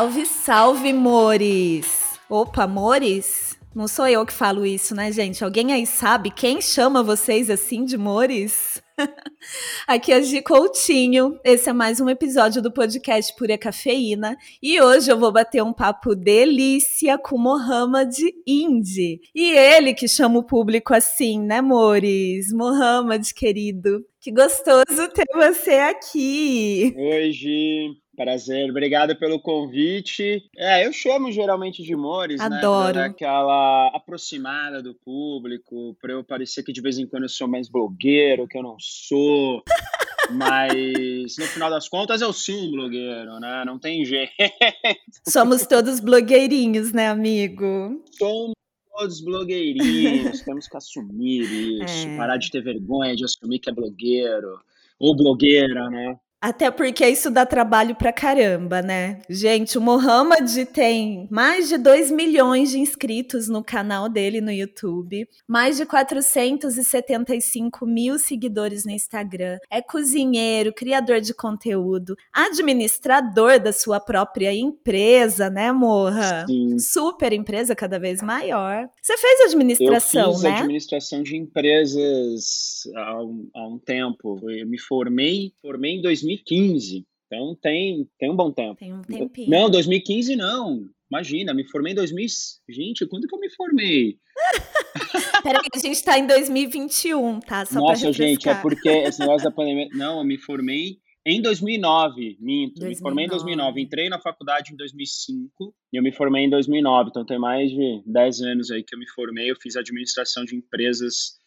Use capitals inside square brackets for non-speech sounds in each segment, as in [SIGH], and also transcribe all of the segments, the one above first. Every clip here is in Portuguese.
Salve, salve, Mores! Opa, Mores? Não sou eu que falo isso, né, gente? Alguém aí sabe quem chama vocês assim de Mores? [LAUGHS] Aqui é Gi Coutinho. Esse é mais um episódio do podcast Pura Cafeína. E hoje eu vou bater um papo delícia com Mohamed Indy. E ele que chama o público assim, né, Mores? Mohamed, querido. Que gostoso ter você aqui. Oi, Gi. Prazer, obrigado pelo convite. É, eu chamo geralmente de Mores, né? Adoro. né? Aquela aproximada do público, para eu parecer que de vez em quando eu sou mais blogueiro, que eu não sou. [LAUGHS] Mas no final das contas eu sou um blogueiro, né? Não tem jeito. Somos todos blogueirinhos, né, amigo? Somos todos blogueirinhos, [LAUGHS] temos que assumir isso, é. parar de ter vergonha de assumir que é blogueiro ou blogueira, né? Até porque isso dá trabalho pra caramba, né? Gente, o Mohamed tem mais de 2 milhões de inscritos no canal dele no YouTube, mais de 475 mil seguidores no Instagram. É cozinheiro, criador de conteúdo, administrador da sua própria empresa, né, Morra? Sim. Super empresa, cada vez maior. Você fez administração, Eu fiz né? administração de empresas há um, há um tempo. Eu me formei, formei em 2000 2015. Então tem, tem um bom tempo. Tem um tempinho. Não, 2015 não. Imagina, me formei em 2000. Gente, quando que eu me formei? [LAUGHS] Peraí, a gente tá em 2021, tá? Só Nossa, gente, é porque esse negócio da pandemia. [LAUGHS] Não, eu me formei em 2009, minto. 2009. Me formei em 2009. Entrei na faculdade em 2005 e eu me formei em 2009. Então tem mais de 10 anos aí que eu me formei. Eu fiz administração de empresas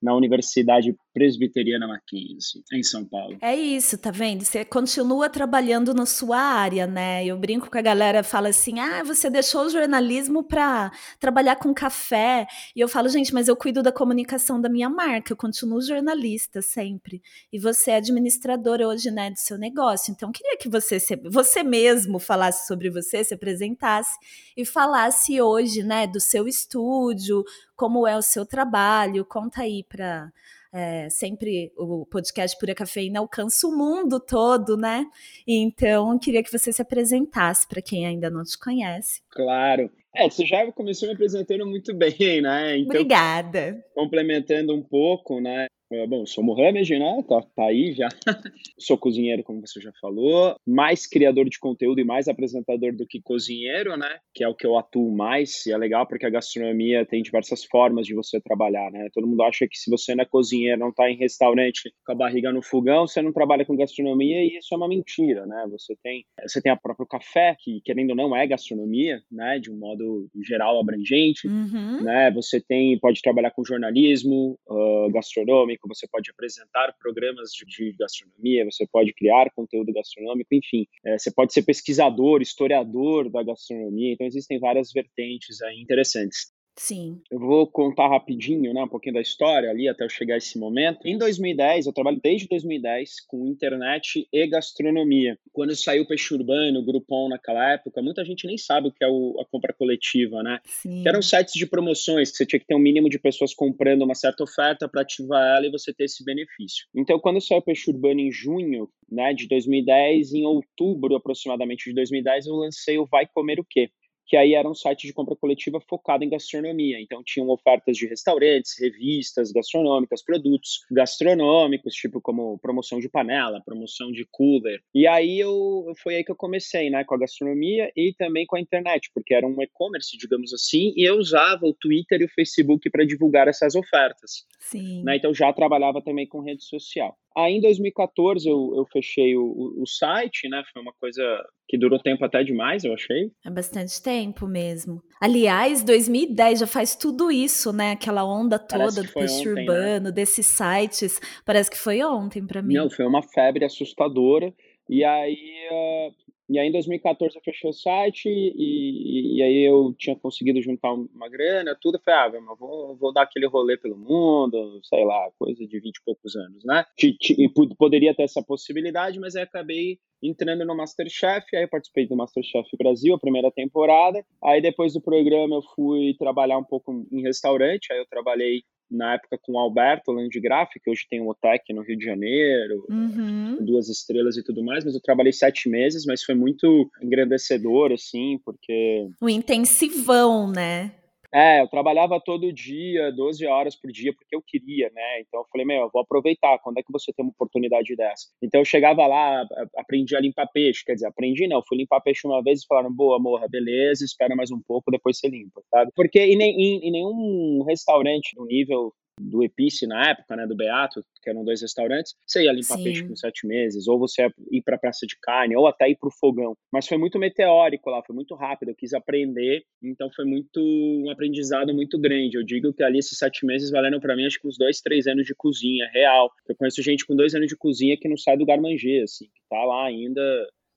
na Universidade Presbiteriana Mackenzie, em São Paulo. É isso, tá vendo? Você continua trabalhando na sua área, né? Eu brinco com a galera, fala assim: ah, você deixou o jornalismo para trabalhar com café. E eu falo, gente, mas eu cuido da comunicação da minha marca, eu continuo jornalista sempre. E você é administrador hoje, né, do seu negócio. Então, queria que você, você mesmo falasse sobre você, se apresentasse e falasse hoje, né, do seu estúdio, como é o seu trabalho. Conta aí para é, sempre o podcast Pura Cafeína alcança o mundo todo, né? Então, queria que você se apresentasse para quem ainda não te conhece. Claro. É, você já começou me apresentando muito [LAUGHS] bem, né? Então, Obrigada. Complementando um pouco, né? É, bom, sou Mohamed, né? Tá, tá aí já. [LAUGHS] sou cozinheiro, como você já falou. Mais criador de conteúdo e mais apresentador do que cozinheiro, né? Que é o que eu atuo mais. E é legal porque a gastronomia tem diversas formas de você trabalhar, né? Todo mundo acha que se você não é cozinheiro, não tá em restaurante com a barriga no fogão, você não trabalha com gastronomia e isso é uma mentira, né? Você tem, você tem a próprio café, que querendo ou não é gastronomia, né? De um modo geral abrangente, uhum. né? Você tem, pode trabalhar com jornalismo uh, gastronômico, gastronômico, você pode apresentar programas de, de gastronomia, você pode criar conteúdo gastronômico, enfim, é, você pode ser pesquisador, historiador da gastronomia, então existem várias vertentes aí interessantes. Sim. Eu vou contar rapidinho, né, um pouquinho da história ali até eu chegar a esse momento. Em 2010, eu trabalho desde 2010 com internet e gastronomia. Quando saiu o Peixe Urbano, o Groupon naquela época, muita gente nem sabe o que é o, a compra coletiva, né? Sim. Que eram sites de promoções que você tinha que ter um mínimo de pessoas comprando uma certa oferta para ativar ela e você ter esse benefício. Então, quando saiu o Peixe Urbano em junho, né, de 2010, em outubro aproximadamente de 2010, eu lancei o Vai Comer o Quê? Que aí era um site de compra coletiva focado em gastronomia. Então tinham ofertas de restaurantes, revistas gastronômicas, produtos gastronômicos, tipo como promoção de panela, promoção de cooler. E aí eu foi aí que eu comecei, né, com a gastronomia e também com a internet, porque era um e-commerce, digamos assim, e eu usava o Twitter e o Facebook para divulgar essas ofertas. Sim. Né? Então já trabalhava também com rede social. Aí em 2014 eu, eu fechei o, o, site, né? Foi uma coisa que durou tempo até demais, eu achei. É bastante tempo mesmo. Aliás, 2010 já faz tudo isso, né? Aquela onda toda do peixe ontem, né? urbano, né? desses sites. Parece que foi ontem para mim. Não, foi uma febre assustadora. E aí, uh, e aí em 2014 eu fechei o site e, e, aí eu tinha conseguido juntar uma grana, tudo. Eu falei, ah, meu, vou, vou dar aquele rolê pelo mundo, sei lá, coisa de 20 e poucos anos, né? E poderia ter essa possibilidade, mas aí acabei entrando no Masterchef, aí eu participei do Masterchef Brasil, a primeira temporada. Aí depois do programa eu fui trabalhar um pouco em restaurante, aí eu trabalhei na época com o Alberto Landgraf, que hoje tem um OTEC no Rio de Janeiro, uhum. duas estrelas e tudo mais, mas eu trabalhei sete meses, mas foi muito engrandecedor, assim, porque... O intensivão, né? É, eu trabalhava todo dia, 12 horas por dia, porque eu queria, né? Então eu falei, meu, eu vou aproveitar, quando é que você tem uma oportunidade dessa? Então eu chegava lá, aprendi a limpar peixe, quer dizer, aprendi não, fui limpar peixe uma vez e falaram, boa, morra, beleza, espera mais um pouco, depois você limpa, sabe? Porque em, em, em nenhum restaurante no nível do Epice na época, né, do Beato, que eram dois restaurantes, você ia limpar Sim. peixe com sete meses, ou você ia ir para a praça de carne, ou até ir para o fogão. Mas foi muito meteórico lá, foi muito rápido, eu quis aprender, então foi muito um aprendizado muito grande. Eu digo que ali esses sete meses valeram para mim acho que uns dois, três anos de cozinha real. Eu conheço gente com dois anos de cozinha que não sai do Garmanger, assim, que tá lá ainda,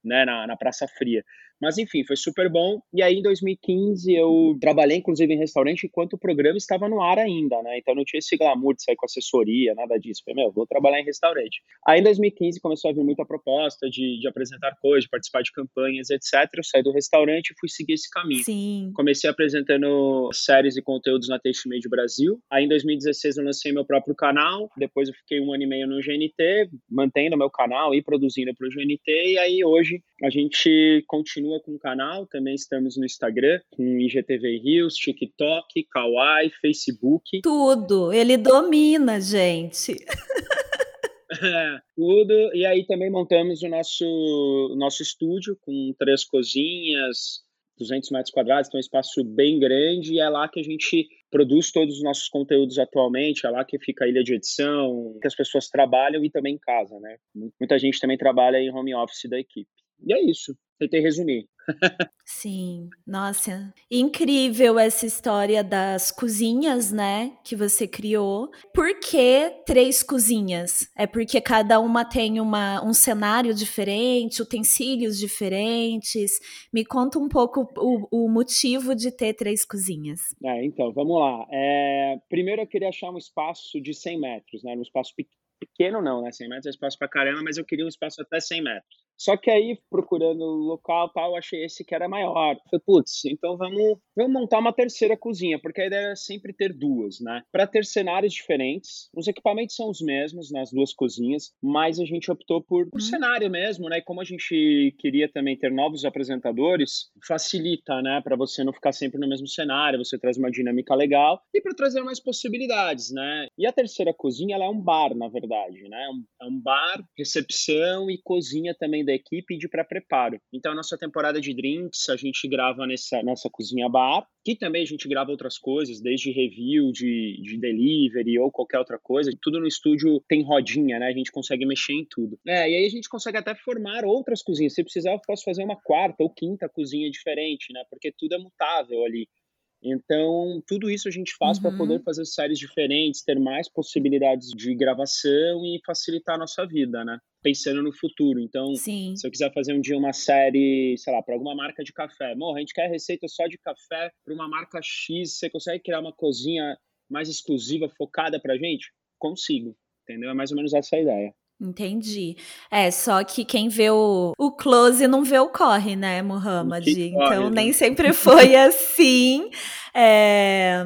né, na, na Praça Fria. Mas enfim, foi super bom. E aí em 2015 eu trabalhei inclusive em restaurante enquanto o programa estava no ar ainda, né? Então não tinha esse glamour de sair com assessoria, nada disso. Falei, meu, vou trabalhar em restaurante. Aí em 2015 começou a vir muita proposta de, de apresentar coisas, de participar de campanhas, etc. Eu saí do restaurante e fui seguir esse caminho. Sim. Comecei apresentando séries e conteúdos na Taste Made Brasil. Aí em 2016 eu lancei meu próprio canal. Depois eu fiquei um ano e meio no GNT, mantendo meu canal e produzindo para o GNT. E aí hoje a gente continua continua com o canal, também estamos no Instagram, com IGTV Rios, TikTok, Kawaii, Facebook. Tudo, ele domina, gente. [LAUGHS] É, tudo. E aí também montamos o nosso, nosso estúdio com três cozinhas, 200 metros quadrados, então é um espaço bem grande e é lá que a gente produz todos os nossos conteúdos atualmente, é lá que fica a ilha de edição, que as pessoas trabalham e também em casa, né? Muita gente também trabalha em home office da equipe. E é isso. Tentei resumir. Sim, nossa, incrível essa história das cozinhas, né, que você criou. Por que três cozinhas? É porque cada uma tem uma, um cenário diferente, utensílios diferentes. Me conta um pouco o, o motivo de ter três cozinhas. É, então, vamos lá. É, primeiro eu queria achar um espaço de 100 metros, né, um espaço pequeno não, né, 100 metros é espaço pra caramba, mas eu queria um espaço até 100 metros. Só que aí, procurando o local tal, achei esse que era maior. Falei, putz, então vamos, vamos montar uma terceira cozinha, porque a ideia é sempre ter duas, né? Para ter cenários diferentes, os equipamentos são os mesmos nas duas cozinhas, mas a gente optou por, por uhum. cenário mesmo, né? E como a gente queria também ter novos apresentadores, facilita, né? Para você não ficar sempre no mesmo cenário, você traz uma dinâmica legal e para trazer mais possibilidades, né? E a terceira cozinha, ela é um bar, na verdade, né? É um bar, recepção e cozinha também da equipe de pré-preparo. Então, a nossa temporada de drinks, a gente grava nessa, nessa cozinha bar, que também a gente grava outras coisas, desde review de, de delivery ou qualquer outra coisa. Tudo no estúdio tem rodinha, né? A gente consegue mexer em tudo. É, e aí a gente consegue até formar outras cozinhas. Se precisar, eu posso fazer uma quarta ou quinta cozinha diferente, né? Porque tudo é mutável ali. Então, tudo isso a gente faz uhum. para poder fazer séries diferentes, ter mais possibilidades de gravação e facilitar a nossa vida, né? Pensando no futuro. Então, Sim. se eu quiser fazer um dia uma série, sei lá, para alguma marca de café, morra, a gente quer receita só de café para uma marca X, você consegue criar uma cozinha mais exclusiva, focada pra gente? Consigo, entendeu? É mais ou menos essa a ideia. Entendi. É, só que quem vê o, o close não vê o corre, né, Muhammad? Então, né? nem sempre foi [LAUGHS] assim. É,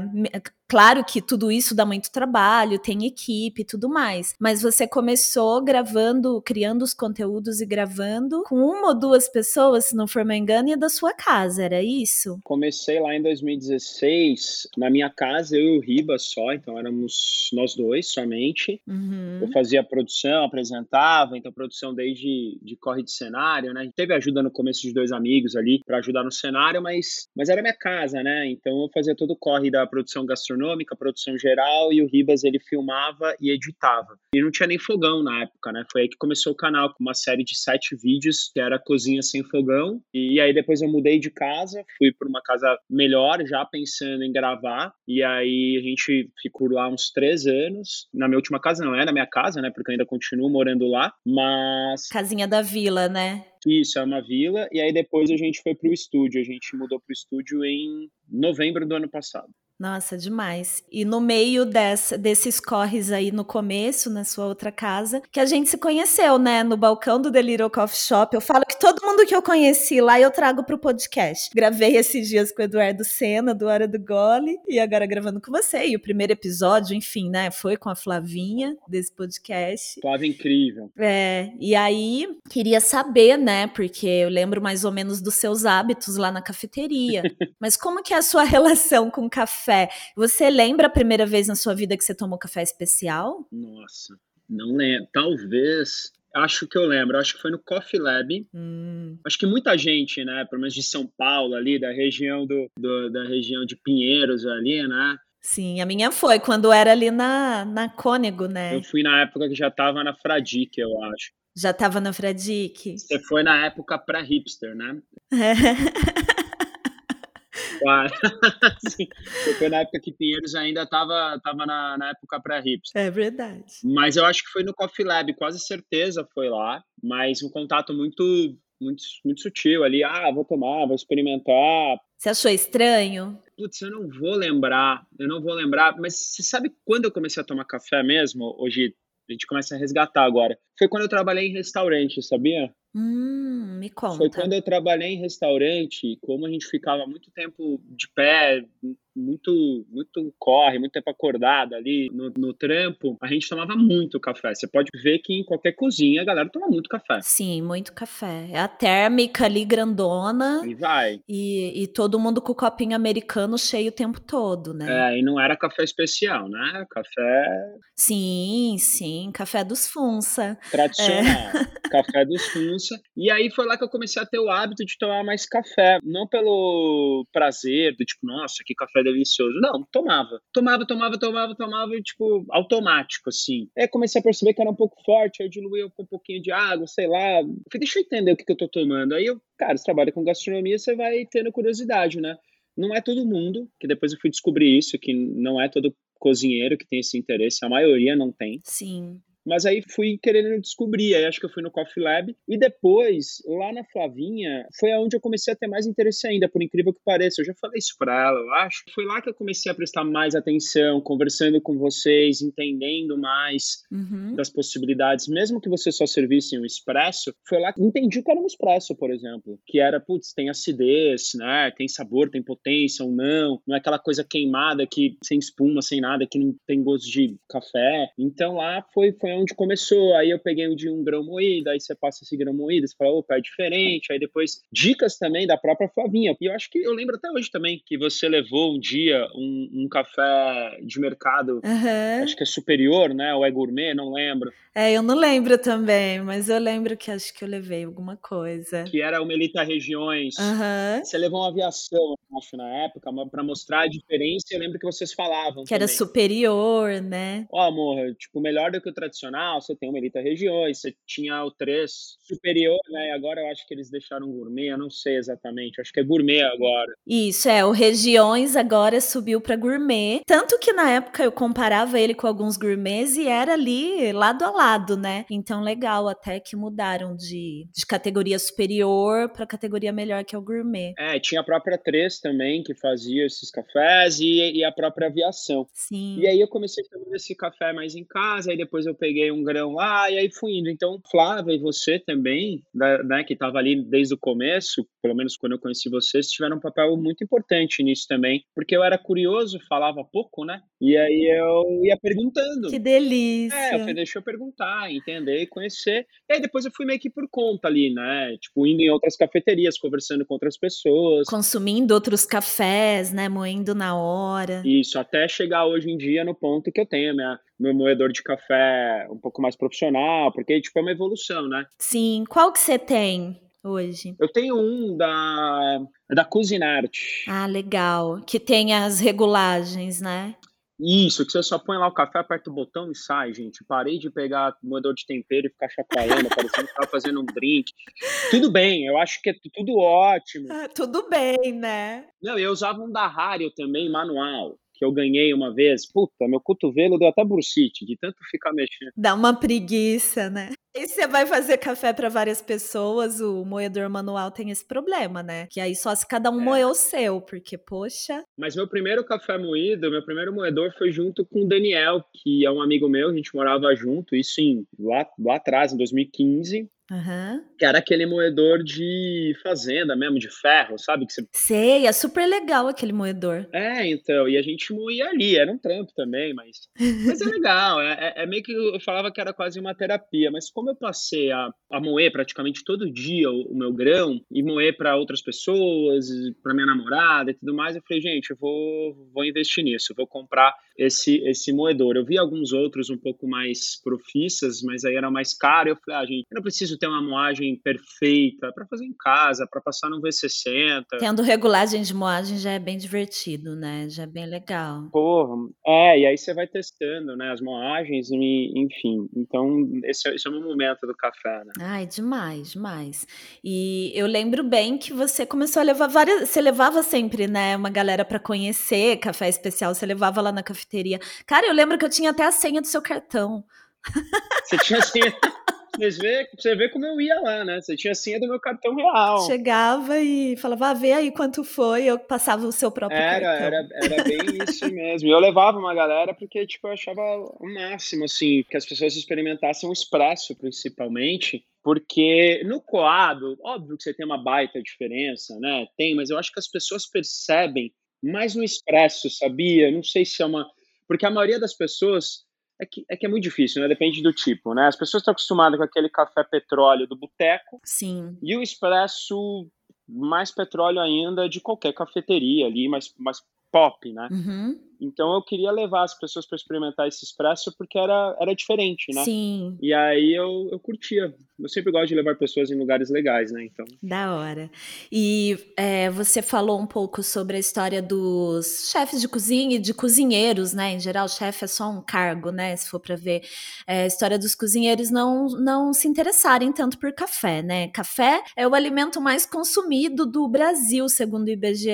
Claro que tudo isso dá muito trabalho, tem equipe e tudo mais, mas você começou gravando, criando os conteúdos e gravando com uma ou duas pessoas, se não for me engano, e é da sua casa, era isso? Comecei lá em 2016, na minha casa, eu e o Riba só, então éramos nós dois somente. Uhum. Eu fazia produção, apresentava, então produção desde de corre de cenário, né? Teve ajuda no começo de dois amigos ali para ajudar no cenário, mas, mas era minha casa, né? Então eu fazia todo o corre da produção gastronômica produção geral, e o Ribas ele filmava e editava. E não tinha nem fogão na época, né? Foi aí que começou o canal, com uma série de sete vídeos, que era Cozinha Sem Fogão. E aí depois eu mudei de casa, fui para uma casa melhor, já pensando em gravar. E aí a gente ficou lá uns três anos. Na minha última casa, não é na minha casa, né? Porque eu ainda continuo morando lá, mas. Casinha da vila, né? Isso, é uma vila. E aí depois a gente foi para o estúdio. A gente mudou para o estúdio em novembro do ano passado. Nossa, demais. E no meio dessa, desses corres aí no começo, na sua outra casa, que a gente se conheceu, né? No balcão do The Little Coffee Shop. Eu falo que Todo mundo que eu conheci lá eu trago pro podcast. Gravei esses dias com o Eduardo Sena, do Hora do Gole, e agora gravando com você. E o primeiro episódio, enfim, né, foi com a Flavinha desse podcast. Flávia incrível. É, e aí queria saber, né, porque eu lembro mais ou menos dos seus hábitos lá na cafeteria. [LAUGHS] Mas como que é a sua [LAUGHS] relação com café? Você lembra a primeira vez na sua vida que você tomou café especial? Nossa, não lembro. Talvez Acho que eu lembro, acho que foi no Coffee Lab. Hum. Acho que muita gente, né, pelo menos de São Paulo ali, da região do, do, da região de Pinheiros ali, né? Sim, a minha foi quando era ali na, na Cônego, né? Eu fui na época que já tava na Fradique, eu acho. Já tava na Fradique. Você foi na época pra hipster, né? É. [LAUGHS] Claro. [LAUGHS] Sim. Foi na época que Pinheiros ainda estava tava na, na época pré-hips. É verdade. Mas eu acho que foi no Coffee Lab, quase certeza foi lá, mas um contato muito, muito, muito sutil ali. Ah, vou tomar, vou experimentar. Você achou estranho? Putz, eu não vou lembrar, eu não vou lembrar, mas você sabe quando eu comecei a tomar café mesmo? Hoje a gente começa a resgatar agora. Foi quando eu trabalhei em restaurante, sabia? Hum, me conta. Foi quando eu trabalhei em restaurante, como a gente ficava muito tempo de pé, muito, muito corre, muito tempo acordado ali no, no trampo, a gente tomava muito café. Você pode ver que em qualquer cozinha a galera toma muito café. Sim, muito café. É a térmica ali grandona. E vai. E, e todo mundo com o copinho americano cheio o tempo todo, né? É, e não era café especial, né? Café. Sim, sim. Café dos Funça. Tradicional. É. [LAUGHS] Café dos Funça. E aí foi lá que eu comecei a ter o hábito de tomar mais café. Não pelo prazer, do tipo, nossa, que café delicioso. Não, tomava. Tomava, tomava, tomava, tomava, tipo, automático, assim. Aí comecei a perceber que era um pouco forte, aí eu diluía com um pouquinho de água, sei lá. Falei, deixa eu entender o que, que eu tô tomando. Aí eu, cara, você trabalha com gastronomia, você vai tendo curiosidade, né? Não é todo mundo, que depois eu fui descobrir isso, que não é todo cozinheiro que tem esse interesse, a maioria não tem. Sim. Mas aí fui querendo descobrir, aí acho que eu fui no Coffee Lab. E depois, lá na Flavinha, foi aonde eu comecei a ter mais interesse ainda, por incrível que pareça. Eu já falei isso pra ela, eu acho. Foi lá que eu comecei a prestar mais atenção, conversando com vocês, entendendo mais uhum. das possibilidades. Mesmo que você só servisse um expresso, foi lá que entendi que era um expresso, por exemplo. Que era, putz, tem acidez, né? Tem sabor, tem potência ou não. Não é aquela coisa queimada que sem espuma, sem nada, que não tem gosto de café. Então lá foi, foi onde começou. Aí eu peguei o de um grão moído, aí você passa esse grão moído, você fala, opa, é diferente. Aí depois, dicas também da própria Flavinha. E eu acho que eu lembro até hoje também que você levou um dia um, um café de mercado, uhum. acho que é superior, né? Ou é gourmet, não lembro. É, eu não lembro também, mas eu lembro que acho que eu levei alguma coisa. Que era o Melita Regiões. Uhum. Você levou uma aviação, acho, na época, para mostrar a diferença. Eu lembro que vocês falavam. Que também. era superior, né? Ó, oh, amor, tipo, melhor do que o tradicional, você tem o Melita Regiões, você tinha o 3 superior, né? E agora eu acho que eles deixaram gourmet, eu não sei exatamente. Acho que é gourmet agora. Isso, é. O Regiões agora subiu para gourmet. Tanto que na época eu comparava ele com alguns gourmets e era ali lado a lado, né? Então, legal até que mudaram de, de categoria superior para categoria melhor que é o gourmet. É, tinha a própria 3 também que fazia esses cafés e, e a própria aviação. Sim. E aí eu comecei a tomar esse café mais em casa, aí depois eu peguei um grão lá e aí fui indo. Então, Flávia e você também, né, que estava ali desde o começo, pelo menos quando eu conheci vocês, tiveram um papel muito importante nisso também, porque eu era curioso, falava pouco, né? E aí eu ia perguntando. Que delícia. É, eu falei, deixa eu perguntar, entender e conhecer. E aí depois eu fui meio que por conta ali, né? Tipo, indo em outras cafeterias, conversando com outras pessoas. Consumindo outros cafés, né? Moendo na hora. Isso, até chegar hoje em dia no ponto que eu tenho minha, meu moedor de café um pouco mais profissional, porque, tipo, é uma evolução, né? Sim. Qual que você tem? hoje? Eu tenho um da, da Cuisinart. Ah, legal. Que tem as regulagens, né? Isso, que você só põe lá o café, aperta o botão e sai, gente. Parei de pegar moedor de tempero e ficar chacoalhando, parecendo que tava fazendo um drink. Tudo bem, eu acho que é tudo ótimo. Ah, tudo bem, né? Não, eu usava um da Hario também, manual que eu ganhei uma vez, puta, meu cotovelo deu até bursite, de tanto ficar mexendo. Dá uma preguiça, né? E você vai fazer café para várias pessoas, o moedor manual tem esse problema, né? Que aí só se cada um é. moer o seu, porque, poxa. Mas meu primeiro café moído, meu primeiro moedor foi junto com o Daniel, que é um amigo meu, a gente morava junto, isso em, lá, lá atrás, em 2015. Aham. Que era aquele moedor de fazenda mesmo, de ferro, sabe? Que você... Sei, é super legal aquele moedor. É, então, e a gente moía ali, era um trampo também, mas, mas é legal, é, é, é meio que eu falava que era quase uma terapia, mas como eu passei a, a moer praticamente todo dia o, o meu grão, e moer para outras pessoas, para minha namorada e tudo mais, eu falei, gente, eu vou, vou investir nisso, vou comprar esse, esse moedor. Eu vi alguns outros um pouco mais profissas, mas aí era mais caro, eu falei, ah, gente, eu não preciso ter uma moagem perfeita para fazer em casa, para passar no V60. Tendo regulagem de moagem já é bem divertido, né? Já é bem legal. Porra, é, e aí você vai testando, né, as moagens, e, enfim. Então, esse, é, esse é o meu momento do café, né? Ai, demais, demais. E eu lembro bem que você começou a levar várias, você levava sempre, né, uma galera para conhecer café especial, você levava lá na cafeteria. Cara, eu lembro que eu tinha até a senha do seu cartão. Você tinha a senha [LAUGHS] Você vê, você vê como eu ia lá, né? Você tinha a senha do meu cartão real. Chegava e falava, ah, vê aí quanto foi, eu passava o seu próprio era, cartão. Era, era bem [LAUGHS] isso mesmo. E eu levava uma galera porque, tipo, eu achava o máximo, assim, que as pessoas experimentassem o expresso, principalmente, porque no coado, óbvio que você tem uma baita diferença, né? Tem, mas eu acho que as pessoas percebem mais no expresso, sabia? Não sei se é uma. Porque a maioria das pessoas é que, é que é muito difícil, né? Depende do tipo, né? As pessoas estão acostumadas com aquele café petróleo do boteco. Sim. E o expresso mais petróleo ainda de qualquer cafeteria ali, mais, mais pop, né? Uhum. Então eu queria levar as pessoas para experimentar esse expresso porque era, era diferente, né? Sim. E aí eu, eu curtia. Eu sempre gosto de levar pessoas em lugares legais, né? Então. Da hora. E é, você falou um pouco sobre a história dos chefes de cozinha e de cozinheiros, né? Em geral, chefe é só um cargo, né? Se for para ver. É, a história dos cozinheiros não, não se interessarem tanto por café, né? Café é o alimento mais consumido do Brasil, segundo o IBGE,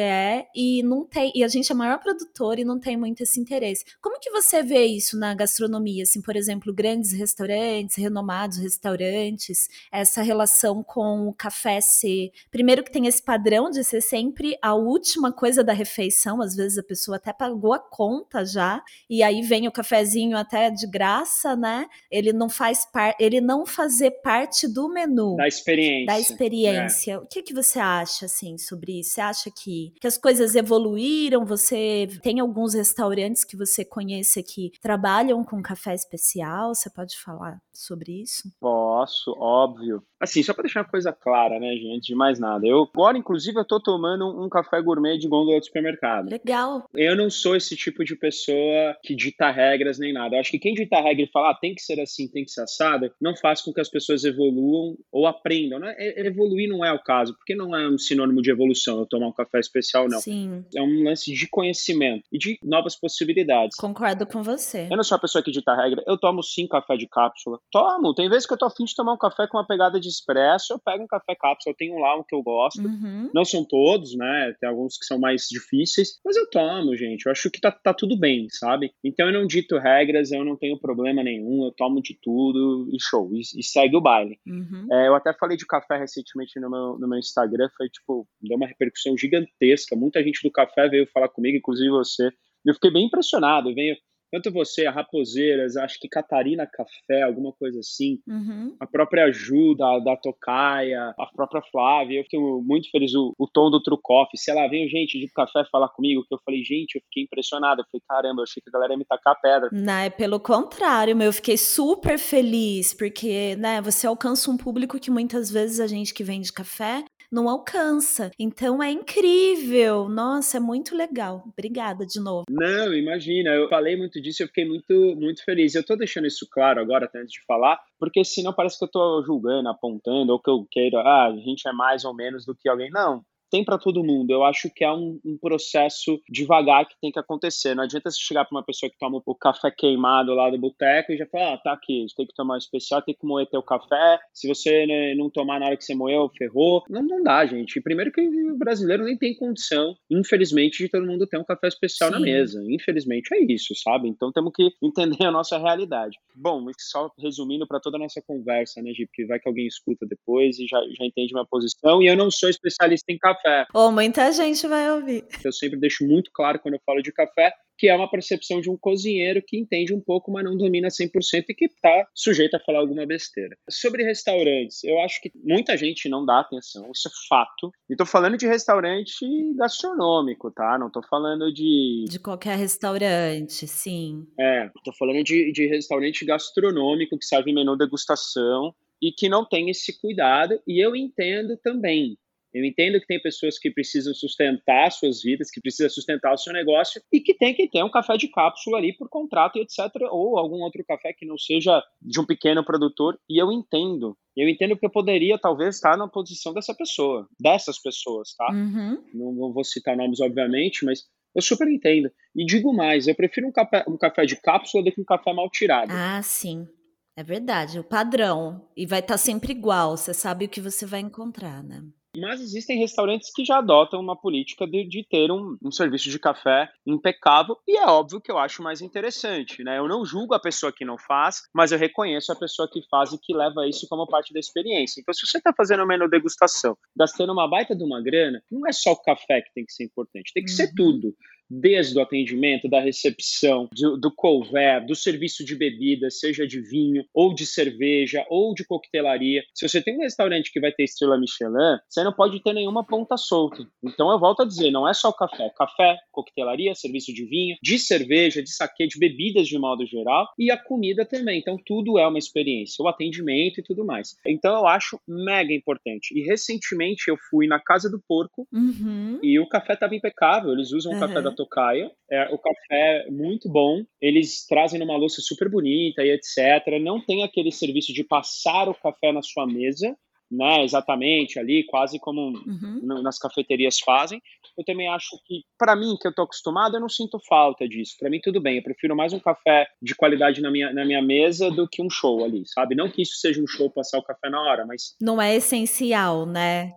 e não tem. E a gente é maior produtor e não tem muito esse interesse. Como que você vê isso na gastronomia? Assim, por exemplo, grandes restaurantes, renomados restaurantes, essa relação com o café ser. Primeiro que tem esse padrão de ser sempre a última coisa da refeição, às vezes a pessoa até pagou a conta já, e aí vem o cafezinho até de graça, né? Ele não faz parte, ele não fazer parte do menu. Da experiência. Da experiência. É. O que, que você acha, assim, sobre isso? Você acha que, que as coisas evoluíram? Você tem alguns restaurantes que você conheça que trabalham com café especial? Você pode falar sobre isso? Posso, óbvio. Assim, só para deixar uma coisa clara, né, gente, antes de mais nada. Eu agora, inclusive, eu tô tomando um café gourmet de gôndola do supermercado. Legal. Eu não sou esse tipo de pessoa que dita regras nem nada. Eu acho que quem dita regra e fala, ah, tem que ser assim, tem que ser assado, não faz com que as pessoas evoluam ou aprendam. Né? Evoluir não é o caso, porque não é um sinônimo de evolução eu tomar um café especial, não. Sim. É um lance de conhecimento e de novas possibilidades. Concordo com você. Eu não sou a pessoa que dita regra. Eu tomo sim café de cápsula. Tomo. Tem vezes que eu tô afim de tomar um café com uma pegada de expresso, eu pego um café cápsula. Eu tenho lá um que eu gosto. Uhum. Não são todos, né? Tem alguns que são mais difíceis, mas eu tomo, gente. Eu acho que tá, tá tudo bem, sabe? Então eu não dito regras, eu não tenho problema nenhum. Eu tomo de tudo e show. E, e segue o baile. Uhum. É, eu até falei de café recentemente no meu, no meu Instagram. Foi tipo, deu uma repercussão gigantesca. Muita gente do café veio falar comigo, inclusive você. Eu fiquei bem impressionado. Veio tanto você, a Raposeiras, acho que Catarina Café, alguma coisa assim, uhum. a própria Ju da, da Tocaia, a própria Flávia, eu fiquei muito feliz, o, o Tom do Trucoff, sei lá, veio gente de café falar comigo, que eu falei, gente, eu fiquei impressionado, eu falei, caramba, eu achei que a galera ia me tacar pedra. Não, é pelo contrário, meu, eu fiquei super feliz, porque, né, você alcança um público que muitas vezes a gente que vende café não alcança. Então é incrível. Nossa, é muito legal. Obrigada de novo. Não, imagina. Eu falei muito disso eu fiquei muito, muito feliz. Eu tô deixando isso claro agora, até antes de falar, porque senão parece que eu tô julgando, apontando, ou que eu queiro, ah, a gente é mais ou menos do que alguém. Não, tem para todo mundo. Eu acho que é um, um, processo devagar que tem que acontecer. Não adianta você chegar para uma pessoa que toma o café queimado lá do boteco e já falar, ah, tá aqui, você tem que tomar um especial, tem que moer teu café. Se você né, não tomar na hora que você moeu, ferrou. Não, não dá, gente. Primeiro que o brasileiro nem tem condição, infelizmente, de todo mundo ter um café especial Sim. na mesa. Infelizmente é isso, sabe? Então temos que entender a nossa realidade. Bom, só resumindo para toda a nossa conversa, né, Gi? Porque vai que alguém escuta depois e já, já entende minha posição. E eu não sou especialista em café café. Ou oh, muita gente vai ouvir. Eu sempre deixo muito claro quando eu falo de café que é uma percepção de um cozinheiro que entende um pouco, mas não domina 100% e que está sujeito a falar alguma besteira. Sobre restaurantes, eu acho que muita gente não dá atenção, isso é fato. E tô falando de restaurante gastronômico, tá? Não tô falando de. De qualquer restaurante, sim. É, tô falando de, de restaurante gastronômico que serve menu degustação e que não tem esse cuidado, e eu entendo também. Eu entendo que tem pessoas que precisam sustentar suas vidas, que precisam sustentar o seu negócio e que tem que ter um café de cápsula ali por contrato e etc. Ou algum outro café que não seja de um pequeno produtor. E eu entendo. Eu entendo que eu poderia talvez estar na posição dessa pessoa, dessas pessoas, tá? Uhum. Não, não vou citar nomes, obviamente, mas eu super entendo. E digo mais, eu prefiro um café, um café de cápsula do que um café mal tirado. Ah, sim. É verdade, o padrão. E vai estar sempre igual, você sabe o que você vai encontrar, né? Mas existem restaurantes que já adotam uma política de, de ter um, um, serviço de café impecável, e é óbvio que eu acho mais interessante, né? Eu não julgo a pessoa que não faz, mas eu reconheço a pessoa que faz e que leva isso como parte da experiência. Então, se você está fazendo um menu degustação, gastando uma baita de uma grana, não é só o café que tem que ser importante, tem que uhum. ser tudo desde o atendimento, da recepção, do, do couvert, do serviço de bebida, seja de vinho, ou de cerveja, ou de coquetelaria. Se você tem um restaurante que vai ter estrela Michelin, você não pode ter nenhuma ponta solta. Então eu volto a dizer, não é só o café. Café, coquetelaria, serviço de vinho, de cerveja, de saque, de bebidas de modo geral, e a comida também. Então tudo é uma experiência, o atendimento e tudo mais. Então eu acho mega importante. E recentemente eu fui na Casa do Porco uhum. e o café estava impecável. Eles usam o uhum. café da Tocaia. É, o café é muito bom. Eles trazem numa louça super bonita e etc. Não tem aquele serviço de passar o café na sua mesa, né, exatamente ali, quase como uhum. nas cafeterias fazem. Eu também acho que, para mim, que eu tô acostumado, eu não sinto falta disso. Para mim, tudo bem. Eu prefiro mais um café de qualidade na minha, na minha mesa do que um show ali, sabe? Não que isso seja um show passar o café na hora, mas. Não é essencial, né?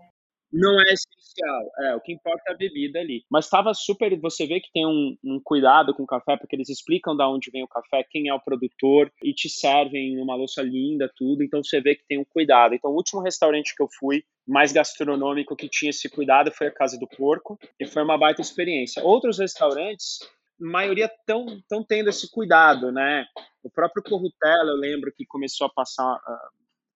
Não é essencial. É, o que importa é a bebida ali. Mas estava super. Você vê que tem um, um, cuidado com o café, porque eles explicam de onde vem o café, quem é o produtor, e te servem numa louça linda, tudo. Então você vê que tem um cuidado. Então, o último restaurante que eu fui, mais gastronômico, que tinha esse cuidado, foi a Casa do Porco, e foi uma baita experiência. Outros restaurantes, maioria estão tendo esse cuidado, né? O próprio Corrutela, eu lembro que começou a passar.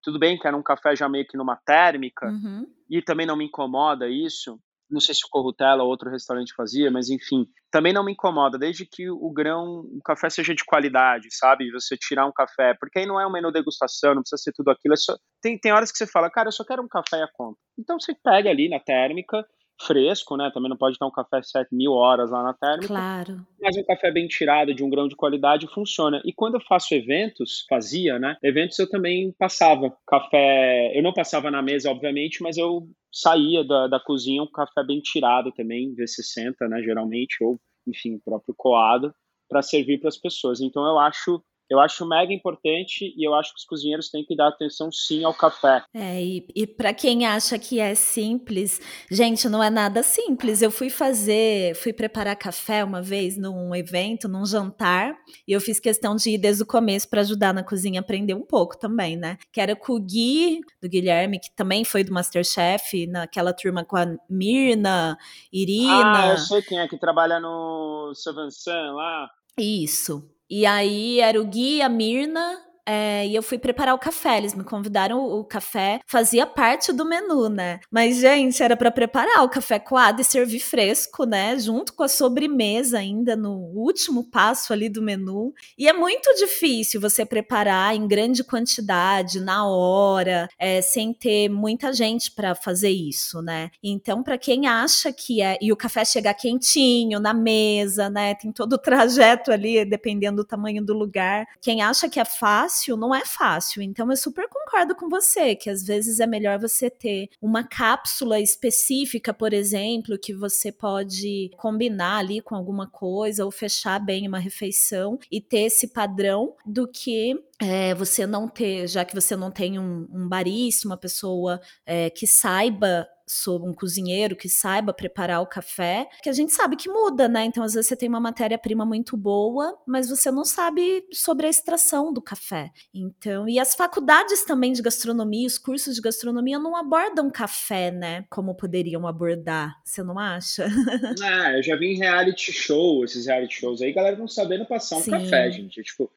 Tudo bem que era um café já meio que numa térmica, uhum. e também não me incomoda isso. Não sei se o Corrutela ou outro restaurante fazia, mas enfim, também não me incomoda, desde que o grão, o café seja de qualidade, sabe? Você tirar um café, porque aí não é um menu degustação, não precisa ser tudo aquilo. É só, tem, tem horas que você fala, cara, eu só quero um café a conta. Então você pega ali na térmica, fresco, né? Também não pode estar um café 7 mil horas lá na térmica. Claro. Mas um café bem tirado, de um grão de qualidade, funciona. E quando eu faço eventos, fazia, né? Eventos eu também passava café. Eu não passava na mesa, obviamente, mas eu saía da, da cozinha um café bem tirado também, V60, né? Geralmente, ou, enfim, próprio coado, para servir para as pessoas. Então eu acho eu acho mega importante e eu acho que os cozinheiros têm que dar atenção sim ao café. É, e, e para quem acha que é simples, gente, não é nada simples. Eu fui fazer, fui preparar café uma vez num evento, num jantar, e eu fiz questão de ir desde o começo para ajudar na cozinha, aprender um pouco também, né? Que era com o Gui, do Guilherme, que também foi do Masterchef, naquela turma com a Mirna, Irina. Ah, eu sei quem é que trabalha no Seven Sun lá. Isso. E aí era o Gui, a Mirna, é, e eu fui preparar o café. Eles me convidaram, o, café fazia parte do menu, né? Mas, gente, era para preparar o café coado e servir fresco, né? Junto com a sobremesa, ainda no último passo ali do menu. E é muito difícil você preparar em grande quantidade, na hora, é, sem ter muita gente para fazer isso, né? Então, para quem acha que é. E o café chegar quentinho na mesa, né? Tem todo o trajeto ali, dependendo do tamanho do lugar. Quem acha que é fácil, fácil, não é fácil. Então eu super concordo com você que às vezes é melhor você ter uma cápsula específica, por exemplo, que você pode combinar ali com alguma coisa ou fechar bem uma refeição e ter esse padrão do que é, você não ter, já que você não tem um, um barista, uma pessoa é, que saiba sobre um cozinheiro que saiba preparar o café, que a gente sabe que muda, né? Então, às vezes você tem uma matéria-prima muito boa, mas você não sabe sobre a extração do café. Então, e as faculdades também de gastronomia, os cursos de gastronomia não abordam café, né? Como poderiam abordar, você não acha? [LAUGHS] É, eu já vi em reality show, esses reality shows aí, galera não sabendo passar um Sim. café, gente. É, tipo,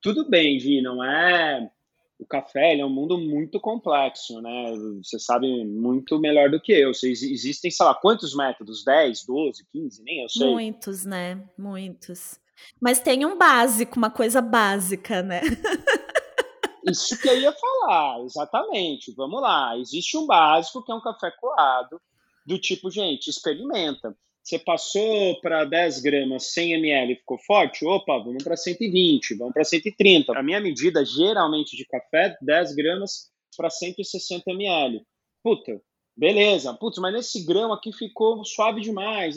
tudo bem, Vi, não é o café é um mundo muito complexo, né? Você sabe muito melhor do que eu. Existem, sei lá, quantos métodos? 10, 12, 15, nem eu sei. Muitos, né? Muitos. Mas tem um básico, uma coisa básica, né? [LAUGHS] Isso que eu ia falar, exatamente. Vamos lá. Existe um básico que é um café coado, do tipo, gente, experimenta. Você passou para 10 gramas 100 ml ficou forte? Opa, vamos para 120, vamos para 130. A minha medida, geralmente, de café, 10 gramas para 160 ml. Puta, beleza. Putz, mas nesse grão aqui ficou suave demais.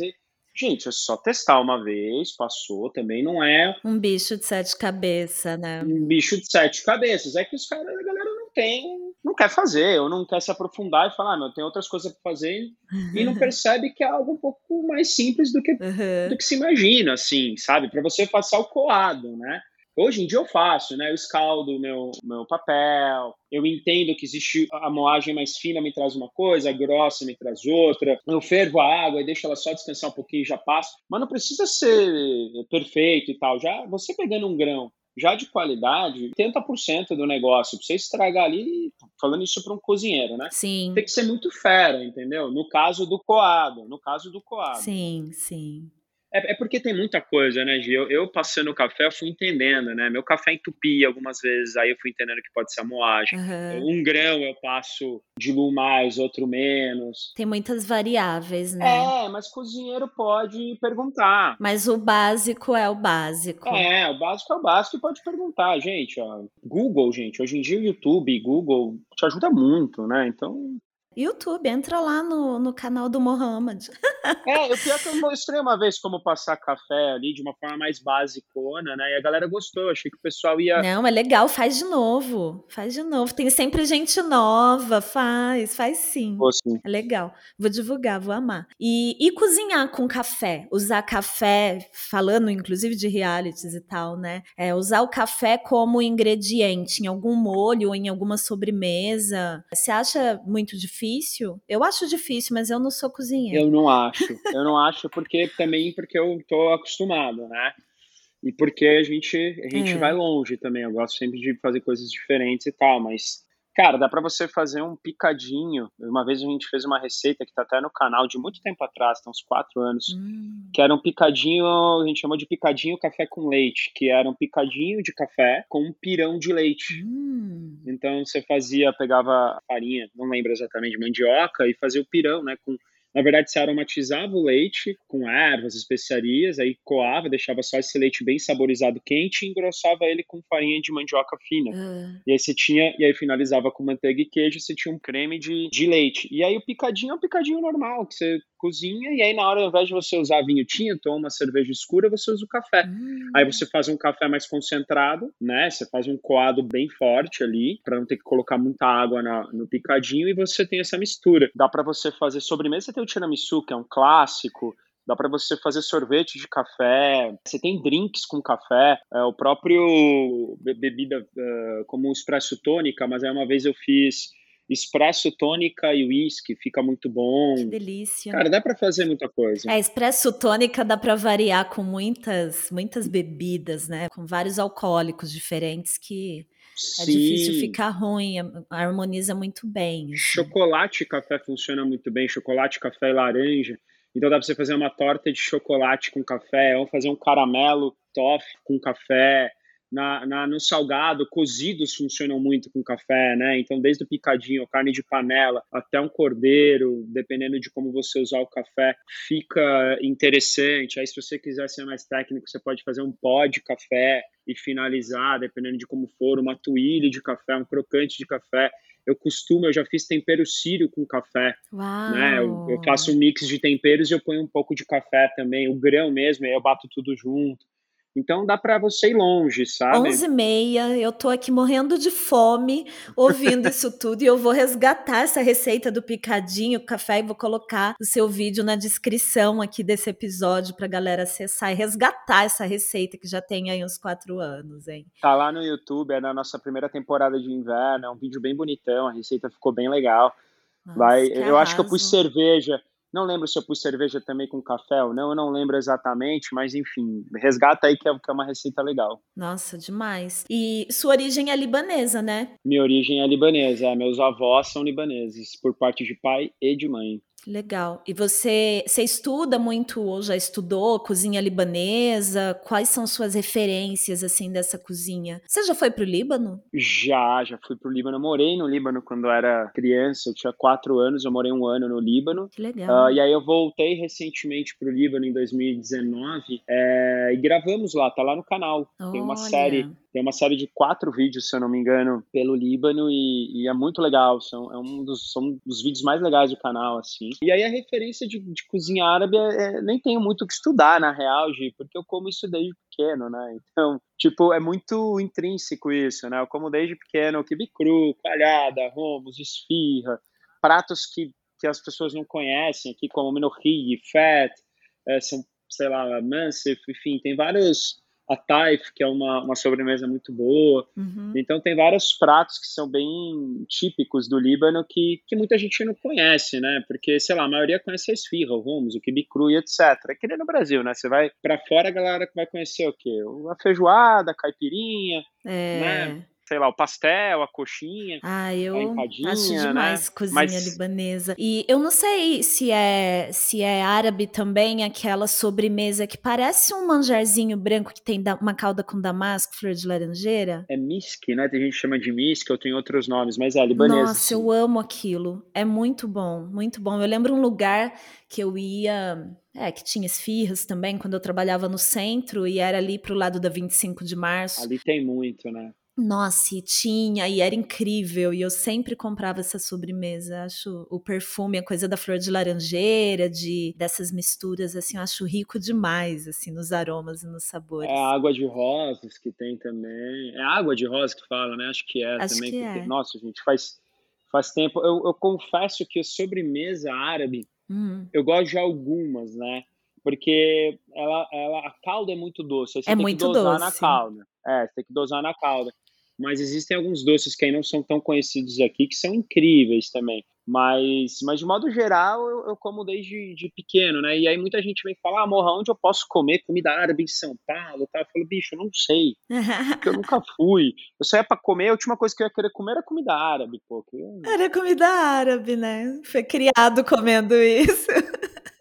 Gente, é só testar uma vez, passou, também não é. Um bicho de sete cabeças, né? Um bicho de sete cabeças. É que os caras, a galera não tem não quer fazer, ou não quer se aprofundar e falar, ah, meu, tem outras coisas para fazer, e não [LAUGHS] percebe que é algo um pouco mais simples do que, uhum. do que se imagina, assim, sabe? Para você passar o coado, né? Hoje em dia eu faço, né? Eu escaldo meu, meu papel, eu entendo que existe a moagem mais fina me traz uma coisa, a grossa me traz outra. Eu fervo a água e deixo ela só descansar um pouquinho e já passo. Mas não precisa ser perfeito e tal. Já você pegando um grão já de qualidade, 80% do negócio, pra você estragar ali, falando isso para um cozinheiro, né? Sim. Tem que ser muito fera, entendeu? No caso do coado, no caso do coado. Sim, sim. É, é, porque tem muita coisa, né, Gi? Eu, eu passando o café, eu fui entendendo, né? Meu café entupia algumas vezes, aí eu fui entendendo que pode ser a moagem. Uhum. Um grão eu passo diluo mais, outro menos. Tem muitas variáveis, né? É, mas cozinheiro pode perguntar. Mas o básico é o básico. É, o básico é o básico e pode perguntar, gente. Ó, Google, gente, hoje em dia o YouTube, Google te ajuda muito, né? Então YouTube, entra lá no, no canal do Mohamed. É, o pior que eu mostrei uma vez como passar café ali de uma forma mais basicona, né? E a galera gostou, achei que o pessoal ia. Não, é legal, faz de novo. Faz de novo. Tem sempre gente nova, faz, faz sim. sim. É legal. Vou divulgar, vou amar. E, e cozinhar com café, usar café, falando inclusive de realities e tal, né? É, usar o café como ingrediente em algum molho ou em alguma sobremesa. Você acha muito difícil? Difícil? Eu acho difícil, mas eu não sou cozinheira. Eu não acho. Eu não acho porque também porque eu tô acostumado, né? E porque a gente a gente é. vai longe também. Eu gosto sempre de fazer coisas diferentes e tal, mas Cara, dá para você fazer um picadinho. Uma vez a gente fez uma receita que tá até no canal de muito tempo atrás, tem uns quatro anos, hum. que era um picadinho, a gente chamou de picadinho café com leite, que era um picadinho de café com um pirão de leite. Hum. Então você fazia, pegava farinha, não lembro exatamente, mandioca, e fazia o pirão, né, com na verdade, você aromatizava o leite com ervas, especiarias, aí coava, deixava só esse leite bem saborizado quente e engrossava ele com farinha de mandioca fina. Uh. E aí você tinha, e aí finalizava com manteiga e queijo, você tinha um creme de, de leite. E aí o picadinho é um picadinho normal, que você cozinha, e aí na hora, ao invés de você usar vinho tinto ou uma cerveja escura, você usa o café. Hum. Aí você faz um café mais concentrado, né? Você faz um coado bem forte ali, para não ter que colocar muita água na, no picadinho, e você tem essa mistura. Dá para você fazer sobremesa, tem o tiramisu, que é um clássico, dá para você fazer sorvete de café, você tem drinks com café, é, o próprio bebida uh, como espresso tônica, mas aí uma vez eu fiz espresso tônica e whisky, fica muito bom. Que delícia. Cara, dá para fazer muita coisa. É, espresso tônica dá para variar com muitas, muitas bebidas, né? Com vários alcoólicos diferentes que é difícil ficar ruim, harmoniza muito bem. Assim. Chocolate e café funciona muito bem, chocolate, café e laranja. Então dá para você fazer uma torta de chocolate com café, ou fazer um caramelo toffee com café, na, na, no salgado, cozidos funcionam muito com café, né? Então, desde o picadinho, carne de panela, até um cordeiro, dependendo de como você usar o café, fica interessante. Aí, se você quiser ser mais técnico, você pode fazer um pó de café e finalizar, dependendo de como for, uma tuile de café, um crocante de café. Eu costumo, eu já fiz tempero sírio com café. Uau. Né? Eu, eu faço um mix de temperos e eu ponho um pouco de café também, o grão mesmo, aí eu bato tudo junto. Então dá para você ir longe, sabe? 11 e meia, eu tô aqui morrendo de fome, ouvindo [LAUGHS] isso tudo, e eu vou resgatar essa receita do picadinho, café, e vou colocar o seu vídeo na descrição aqui desse episódio pra galera acessar e resgatar essa receita que já tem aí uns quatro anos, hein? Tá lá no YouTube, é na nossa primeira temporada de inverno, é um vídeo bem bonitão, a receita ficou bem legal. Nossa, Vai, eu arraso. acho que eu pus cerveja, não lembro se eu pus cerveja também com café ou não, eu não lembro exatamente, mas enfim, resgata aí que é, que é uma receita legal. Nossa, demais. E sua origem é libanesa, né? Minha origem é libanesa, meus avós são libaneses, por parte de pai e de mãe. Legal. E você, você estuda muito ou já estudou cozinha libanesa? Quais são suas referências assim dessa cozinha? Você já foi para o Líbano? Já, já fui para o Líbano. Eu morei no Líbano quando eu era criança. Eu tinha quatro anos. Eu morei um ano no Líbano. Que legal. Uh, e aí eu voltei recentemente para o Líbano em 2019 é, e gravamos lá. Tá lá no canal. Olha. Tem uma série tem uma série de quatro vídeos, se eu não me engano, pelo Líbano e, e é muito legal. São, é um dos, são dos vídeos mais legais do canal, assim. E aí a referência de, de cozinha árabe, é, é, nem tenho muito o que estudar, na real, Gi, porque eu como isso desde pequeno, né? Então, [LAUGHS] tipo, é muito intrínseco isso, né? Eu como desde pequeno quibe cru, calhada, romos, esfirra, pratos que, que as pessoas não conhecem aqui, como menorri, fat, é, são, sei lá, mansif, enfim, tem vários a taif, que é uma, uma sobremesa muito boa. Uhum. Então tem vários pratos que são bem típicos do Líbano que, que muita gente não conhece, né? Porque, sei lá, a maioria conhece a esfirra, o hummus, o quibe cru e etc. É que nem no Brasil, né? Você vai para fora, a galera vai conhecer o quê? A feijoada, a caipirinha, é. né? Sei lá, o pastel, a coxinha. Ah, eu acho né? demais né? cozinha Mas... libanesa. E eu não sei se é se é árabe também aquela sobremesa que parece um manjarzinho branco que tem uma calda com damasco, flor de laranjeira. É misk, né? Tem gente que chama de misk, eu tenho outros nomes, mas é libanesa. Nossa, sim. eu amo aquilo. É muito bom, muito bom. Eu lembro um lugar que eu ia é, que tinha esfirras também quando eu trabalhava no centro e era ali pro lado da 25 de março. Ali tem muito, né? Nossa, e tinha, e era incrível, e eu sempre comprava essa sobremesa. Acho o perfume, a coisa da flor de laranjeira, de dessas misturas, assim, eu acho rico demais, assim, nos aromas e nos sabores. É a água de rosas que tem também. É água de rosas que fala, né? Acho que é acho também. Que é. Nossa, gente, faz, faz tempo. Eu, eu confesso que a sobremesa árabe, hum. eu gosto de algumas, né? Porque ela, ela, a calda é muito doce. Aí você é tem muito que dosar doce. na calda. É, você tem que dosar na calda mas existem alguns doces que aí não são tão conhecidos aqui que são incríveis também. Mas, mas de modo geral, eu, eu como desde de pequeno, né? E aí muita gente vem falar, ah, morra, onde eu posso comer comida árabe em São Paulo? Tá? Eu falo, bicho, eu não sei, porque [LAUGHS] eu nunca fui. Eu só ia pra comer, a última coisa que eu ia querer comer era comida árabe, pô. Eu... Era comida árabe, né? Foi criado comendo isso.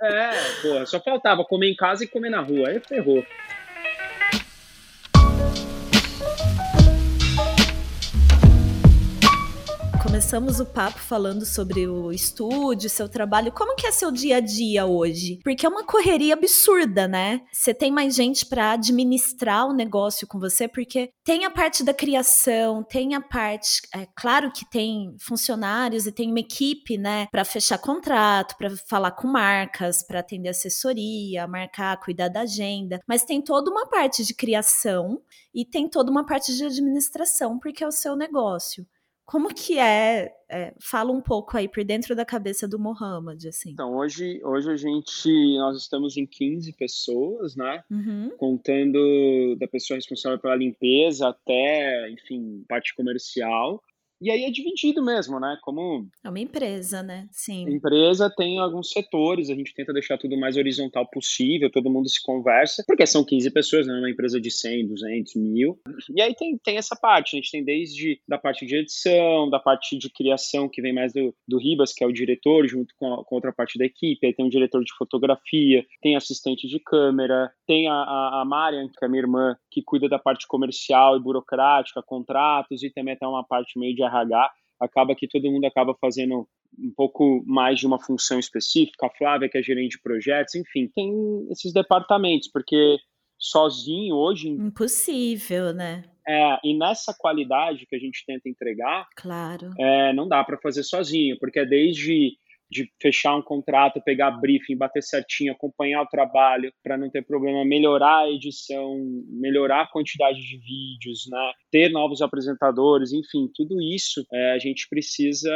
É, pô, só faltava comer em casa e comer na rua, aí ferrou. Começamos o papo falando sobre o estúdio, seu trabalho. Como que é seu dia a dia hoje? Porque é uma correria absurda, né? Você tem mais gente para administrar o negócio com você, porque tem a parte da criação, tem a parte, é claro que tem funcionários e tem uma equipe, né, para fechar contrato, para falar com marcas, para atender assessoria, marcar, cuidar da agenda, mas tem toda uma parte de criação e tem toda uma parte de administração, porque é o seu negócio. Como que é, é, Fala um pouco aí por dentro da cabeça do Mohamed, assim. Então, hoje, hoje a gente, nós estamos em 15 pessoas, né? Uhum. Contando da pessoa responsável pela limpeza até, enfim, parte comercial. E aí é dividido mesmo, né? Como. É uma empresa, né? Sim. Empresa tem alguns setores, a gente tenta deixar tudo mais horizontal possível, todo mundo se conversa, porque são 15 pessoas, né? Uma empresa de 100, 200, mil. E aí tem, tem essa parte, a gente tem desde da parte de edição, da parte de criação, que vem mais do, do Ribas, que é o diretor, junto com, a, com outra parte da equipe, aí tem um diretor de fotografia, tem assistente de câmera, tem a, a, a Marian, que é minha irmã, que cuida da parte comercial e burocrática, contratos, e também tem uma parte meio de RH, acaba que todo mundo acaba fazendo um pouco mais de uma função específica, a Flávia que é gerente de projetos, enfim, tem esses departamentos, porque sozinho hoje... Impossível, né? É, e nessa qualidade que a gente tenta entregar, claro. É, não dá para fazer sozinho, porque é desde de fechar um contrato, pegar briefing, bater certinho, acompanhar o trabalho para não ter problema, melhorar a edição, melhorar a quantidade de vídeos, né? ter novos apresentadores, enfim, tudo isso é, a gente precisa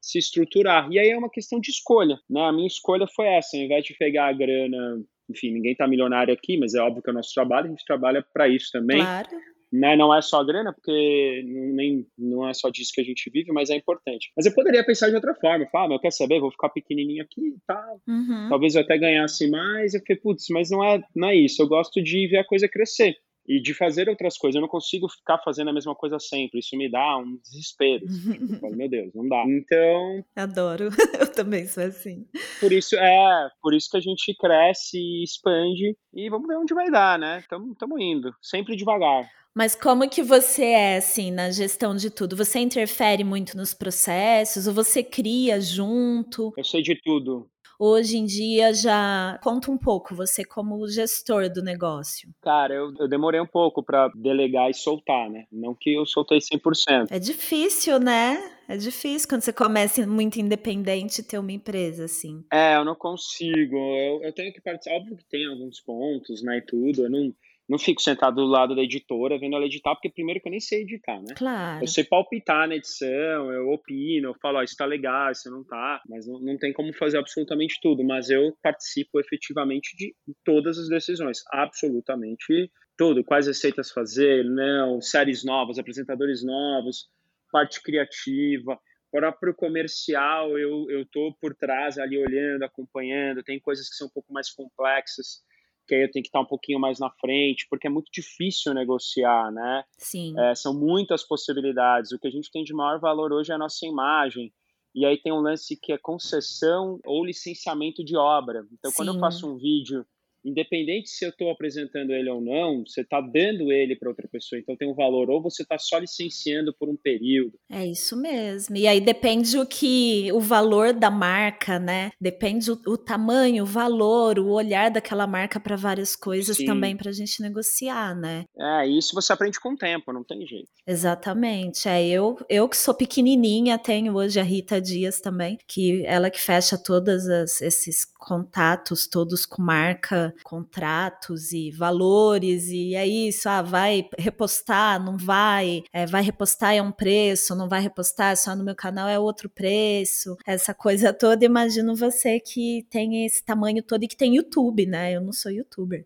se estruturar. E aí é uma questão de escolha. Né? A minha escolha foi essa, ao invés de pegar a grana enfim, ninguém está milionário aqui, mas é óbvio que é o nosso trabalho, a gente trabalha para isso também. Claro né? Não é só a grana, porque nem, não é só disso que a gente vive, mas é importante. Mas eu poderia pensar de outra forma. Falar, ah, mas eu quero saber, vou ficar pequenininho aqui e tal. Uhum. Talvez eu até ganhasse mais. Eu falei, putz, mas não é, não é isso. Eu gosto de ver a coisa crescer e de fazer outras coisas. Eu não consigo ficar fazendo a mesma coisa sempre. Isso me dá um desespero. Assim. falo, meu Deus, não dá. Então. Adoro. [LAUGHS] Eu também sou assim. Por isso, é, por isso que a gente cresce e expande e vamos ver onde vai dar, né? Estamos indo, sempre devagar. Mas como que você é, assim, na gestão de tudo? Você interfere muito nos processos? Ou você cria junto? Eu sei de tudo. Hoje em dia já conta um pouco você como gestor do negócio. Cara, eu, eu demorei um pouco para delegar e soltar, né? Não que eu soltei 100%. É difícil, né? É difícil quando você começa muito independente ter uma empresa assim. É, eu não consigo. Eu, eu tenho que participar. Óbvio que tem alguns pontos, né? E tudo. Eu não não fico sentado do lado da editora vendo ela editar, porque primeiro que eu nem sei editar, né? Claro. Eu sei palpitar na edição, eu opino, eu falo, ó, isso tá legal, isso não tá, mas não, não tem como fazer absolutamente tudo, mas eu participo efetivamente de todas as decisões, absolutamente tudo, quais receitas fazer, não, séries novas, apresentadores novos, parte criativa, próprio comercial, eu, eu tô por trás ali olhando, acompanhando, tem coisas que são um pouco mais complexas, que aí eu tenho que estar um pouquinho mais na frente, porque é muito difícil negociar, né? Sim. É, são muitas possibilidades. O que a gente tem de maior valor hoje é a nossa imagem. E aí tem um lance que é concessão ou licenciamento de obra. Então, Sim. quando eu faço um vídeo independente se eu estou apresentando ele ou não, você está dando ele para outra pessoa, então tem um valor, ou você está só licenciando por um período. É isso mesmo. E aí depende o que o valor da marca, né? Depende o, o tamanho, o valor, o olhar daquela marca para várias coisas Sim. também para a gente negociar, né? É, isso você aprende com o tempo, não tem jeito. Exatamente. É, eu, eu que sou pequenininha, tenho hoje a Rita Dias também, que ela que fecha todos esses contatos todos com marca contratos e valores, e é isso, ah, vai repostar, não vai, é, vai repostar é um preço, não vai repostar, só no meu canal é outro preço, essa coisa [LAUGHS] toda, imagino você que tem esse tamanho todo e que tem YouTube, né? Eu não sou youtuber.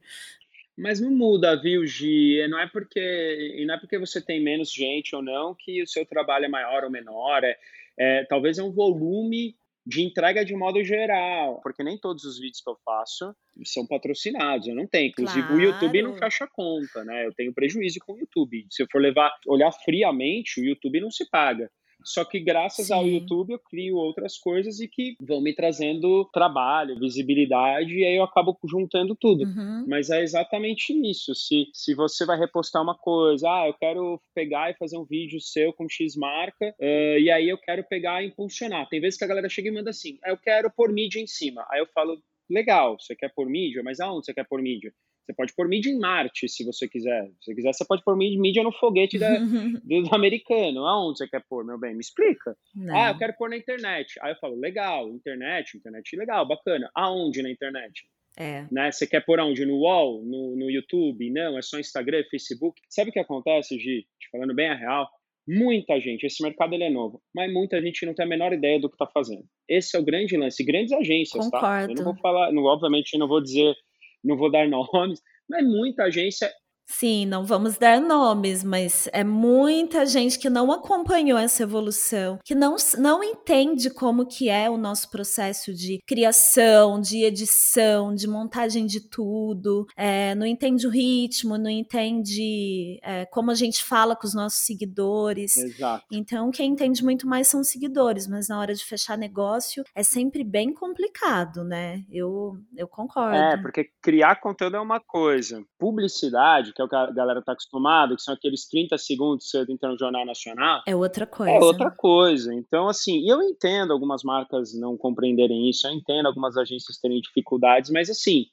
Mas não muda, viu, Gi? Não é porque não é porque você tem menos gente ou não que o seu trabalho é maior ou menor. É, é talvez é um volume de entrega de modo geral, porque nem todos os vídeos que eu faço são patrocinados, eu não tenho. Inclusive claro. o YouTube não fecha conta, né? Eu tenho prejuízo com o YouTube. Se eu for levar, olhar friamente, o YouTube não se paga. Só que graças Sim. ao YouTube eu crio outras coisas e que vão me trazendo trabalho, visibilidade, e aí eu acabo juntando tudo. Uhum. Mas é exatamente isso. Se, se você vai repostar uma coisa, ah, eu quero pegar e fazer um vídeo seu com X marca, uh, e aí eu quero pegar e impulsionar. Tem vezes que a galera chega e manda assim, eu quero pôr mídia em cima. Aí eu falo, legal, você quer pôr mídia, mas aonde você quer pôr mídia? Você pode pôr mídia em Marte, se você quiser. Se você quiser, você pode pôr mídia no foguete da, [LAUGHS] do americano. Aonde você quer pôr, meu bem? Me explica. Não. Ah, eu quero pôr na internet. Aí eu falo, legal, internet, internet legal, bacana. Aonde na internet? É. Né? Você quer pôr aonde? No UOL? No, no YouTube? Não, é só Instagram, Facebook. Sabe o que acontece, Gi? Te falando bem a real. Muita gente, esse mercado ele é novo, mas muita gente não tem a menor ideia do que está fazendo. Esse é o grande lance. Grandes agências, Concordo. tá? Eu não vou falar, não, obviamente, não vou dizer não vou dar [LAUGHS] nomes, mas muita agência Sim, não vamos dar nomes, mas é muita gente que não acompanhou essa evolução, que não, não entende como que é o nosso processo de criação, de edição, de montagem de tudo, é, não entende o ritmo, não entende é, como a gente fala com os nossos seguidores. Exato. Então, quem entende muito mais são os seguidores, mas na hora de fechar negócio é sempre bem complicado, né? Eu, eu concordo. É, porque criar conteúdo é uma coisa, publicidade que é o que a galera está acostumada, que são aqueles 30 segundos que você entra no Jornal Nacional. É outra coisa. É outra coisa. Então, assim, eu entendo algumas marcas não compreenderem isso, eu entendo algumas agências terem dificuldades, mas assim,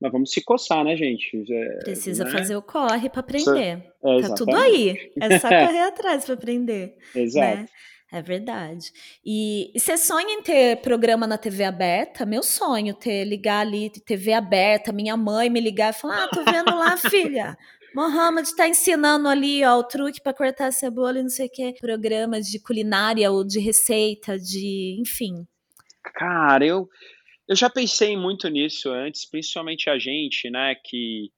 mas vamos se coçar, né, gente? É, Precisa né? fazer o corre para aprender. É, tá tudo aí. É só correr atrás para aprender. [LAUGHS] Exato. Né? É verdade. E, e você sonha em ter programa na TV aberta? Meu sonho, ter ligar ali, TV aberta, minha mãe me ligar e falar: Ah, tô vendo lá, [LAUGHS] filha. Mohamed está ensinando ali ó, o truque para cortar a cebola e não sei o que. Programas de culinária ou de receita, de. enfim. Cara, eu, eu já pensei muito nisso antes, principalmente a gente, né, que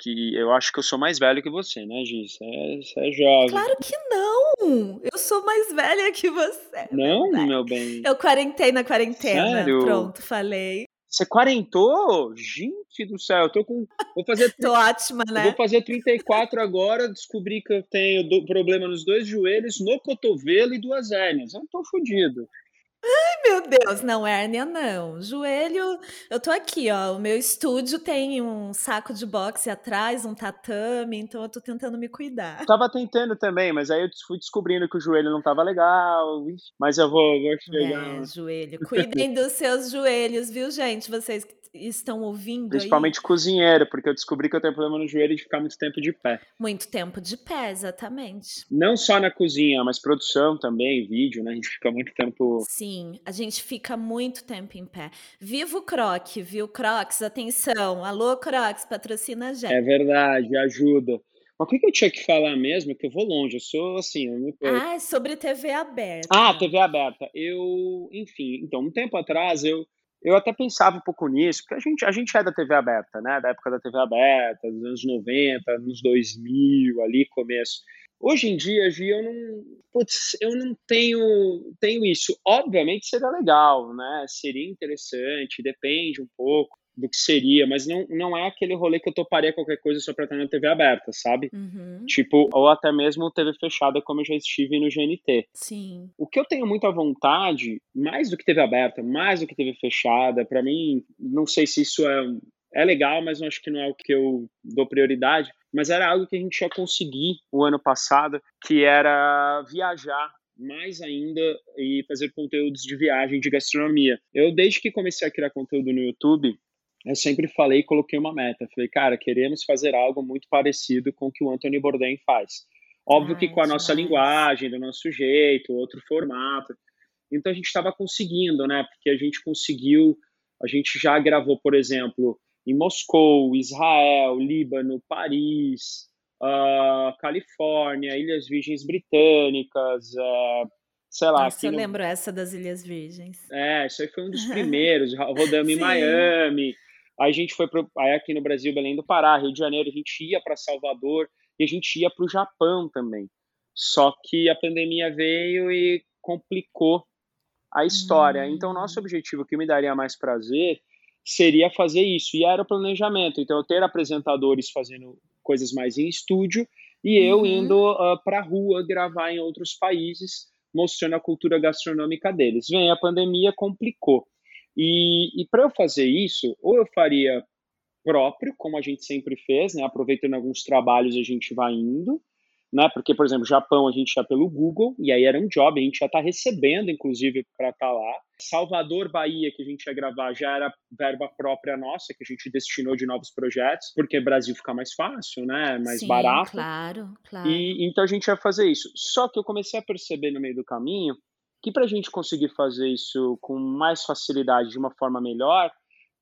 que eu acho que eu sou mais velho que você, né, Giz? Você é, você é jovem. Claro que não! Eu sou mais velha que você. Não, meu bem. Eu quarentei na quarentena. Sério? Pronto, falei. Você quarentou? Gente do céu, eu tô com. Vou fazer. [LAUGHS] tô ótima, né? Vou fazer 34 agora, descobri que eu tenho do... problema nos dois joelhos, no cotovelo e duas hérnias. Eu tô fodido. Ai, meu Deus, não, hérnia não. Joelho, eu tô aqui, ó. O meu estúdio tem um saco de boxe atrás, um tatame, então eu tô tentando me cuidar. tava tentando também, mas aí eu fui descobrindo que o joelho não tava legal. Mas eu vou, vou chegar. É, joelho. [LAUGHS] Cuidem dos seus joelhos, viu, gente? Vocês que estão ouvindo Principalmente aí. cozinheiro, porque eu descobri que eu tenho problema no joelho de ficar muito tempo de pé. Muito tempo de pé, exatamente. Não só na cozinha, mas produção também, vídeo, né? A gente fica muito tempo. Sim, a gente fica muito tempo em pé. Viva o Croc, viu? Crocs, atenção. Alô, Crocs, patrocina a gente. É verdade, ajuda. Mas o que, eu tinha que falar mesmo? Que eu vou longe, eu sou assim. Eu Ah, é sobre TV aberta. Ah, TV aberta. Eu, enfim, então, um tempo atrás eu eu até pensava um pouco nisso, porque a gente, a gente é da TV aberta, né? Da época da TV aberta, dos anos 90, anos 2000, ali, começo. Hoje em dia, Gi, eu não, putz, eu não tenho, tenho isso. Obviamente seria legal, né? Seria interessante, depende um pouco do que seria, mas não, não é aquele rolê que eu toparia qualquer coisa só pra estar na TV aberta, sabe? Uhum. Tipo, ou até mesmo TV fechada, como eu já estive no GNT. Sim. O que eu tenho muita vontade, mais do que TV aberta, mais do que TV fechada, para mim, não sei se isso é, é legal, mas eu acho que não é o que eu dou prioridade, mas era algo que a gente ia conseguir o ano passado, que era viajar mais ainda e fazer conteúdos de viagem, de gastronomia. Eu, desde que comecei a criar conteúdo no YouTube, eu sempre falei e coloquei uma meta. Falei, cara, queremos fazer algo muito parecido com o que o Anthony Bourdain faz. Óbvio Ai, que com a nossa linguagem, do nosso jeito, outro formato. Então a gente estava conseguindo, né? Porque a gente conseguiu, a gente já gravou, por exemplo, em Moscou, Israel, Líbano, Paris, uh, Califórnia, Ilhas Virgens Britânicas, uh, sei lá. Nossa, eu no... lembro essa das Ilhas Virgens. É, isso aí foi um dos [LAUGHS] primeiros. Rodamos em Miami, Aí a gente foi pro, aí aqui no Brasil, Belém do Pará, Rio de Janeiro, a gente ia para Salvador e a gente ia para o Japão também. Só que a pandemia veio e complicou a história. Hum. Então, nosso objetivo, que me daria mais prazer, seria fazer isso. E era o planejamento. Então, eu ter apresentadores fazendo coisas mais em estúdio e eu uhum. indo uh, para a rua gravar em outros países, mostrando a cultura gastronômica deles. Vem a pandemia, complicou. E, e para eu fazer isso, ou eu faria próprio, como a gente sempre fez, né? Aproveitando alguns trabalhos a gente vai indo, né? Porque, por exemplo, Japão a gente ia pelo Google, e aí era um job, a gente já está recebendo, inclusive, para estar tá lá. Salvador, Bahia, que a gente ia gravar, já era verba própria nossa, que a gente destinou de novos projetos, porque Brasil fica mais fácil, né? Mais Sim, barato. Claro, claro. E então a gente ia fazer isso. Só que eu comecei a perceber no meio do caminho que para a gente conseguir fazer isso com mais facilidade, de uma forma melhor,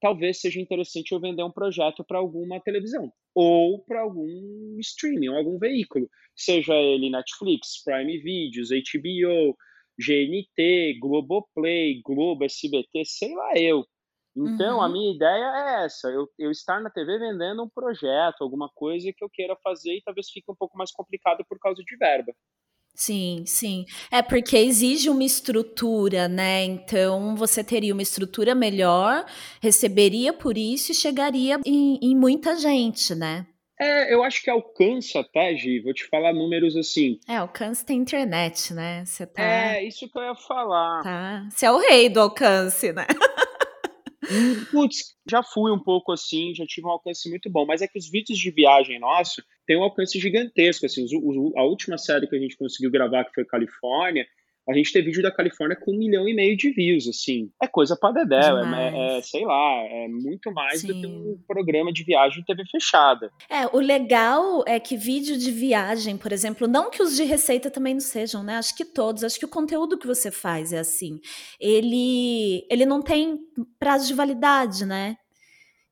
talvez seja interessante eu vender um projeto para alguma televisão ou para algum streaming, algum veículo, seja ele Netflix, Prime Videos, HBO, GNT, Globoplay, Globo, SBT, sei lá eu. Então, uhum. a minha ideia é essa: eu, eu estar na TV vendendo um projeto, alguma coisa que eu queira fazer e talvez fique um pouco mais complicado por causa de verba. Sim, sim. É porque exige uma estrutura, né? Então você teria uma estrutura melhor, receberia por isso e chegaria em, em muita gente, né? É, eu acho que alcança até, Gi, vou te falar números assim. É, alcance tem internet, né? Você tá. É, isso que eu ia falar. Tá. Você é o rei do alcance, né? Putz, já fui um pouco assim, já tive um alcance muito bom, mas é que os vídeos de viagem nosso têm um alcance gigantesco, assim, a última série que a gente conseguiu gravar, que foi Califórnia, a gente tem vídeo da Califórnia com um milhão e meio de views, assim. É coisa pra dedéu, é, é, sei lá, é muito mais Sim. do que um programa de viagem de TV fechada. É, o legal é que vídeo de viagem, por exemplo, não que os de receita também não sejam, né? Acho que todos, acho que o conteúdo que você faz é assim. Ele, ele não tem prazo de validade, né?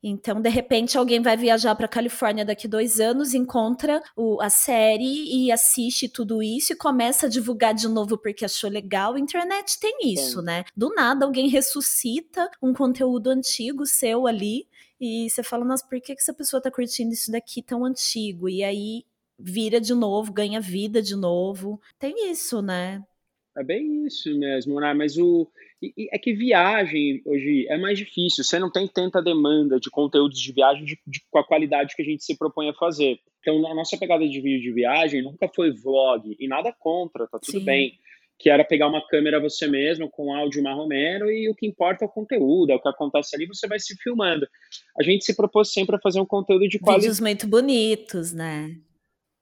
Então, de repente, alguém vai viajar para Califórnia daqui dois anos, encontra o, a série e assiste tudo isso e começa a divulgar de novo porque achou legal. A internet tem isso, né? Do nada, alguém ressuscita um conteúdo antigo seu ali e você fala, nossa, por que, que essa pessoa tá curtindo isso daqui tão antigo? E aí vira de novo, ganha vida de novo. Tem isso, né? É bem isso mesmo, né? Mas o. E, é que viagem hoje é mais difícil. Você não tem tanta demanda de conteúdos de viagem de, de, com a qualidade que a gente se propõe a fazer. Então, a nossa pegada de vídeo de viagem nunca foi vlog, e nada contra, tá tudo Sim. bem. Que era pegar uma câmera você mesmo, com áudio marromeno, e o que importa é o conteúdo, é o que acontece ali, você vai se filmando. A gente se propôs sempre a fazer um conteúdo de qualidade. Vídeos muito bonitos, né?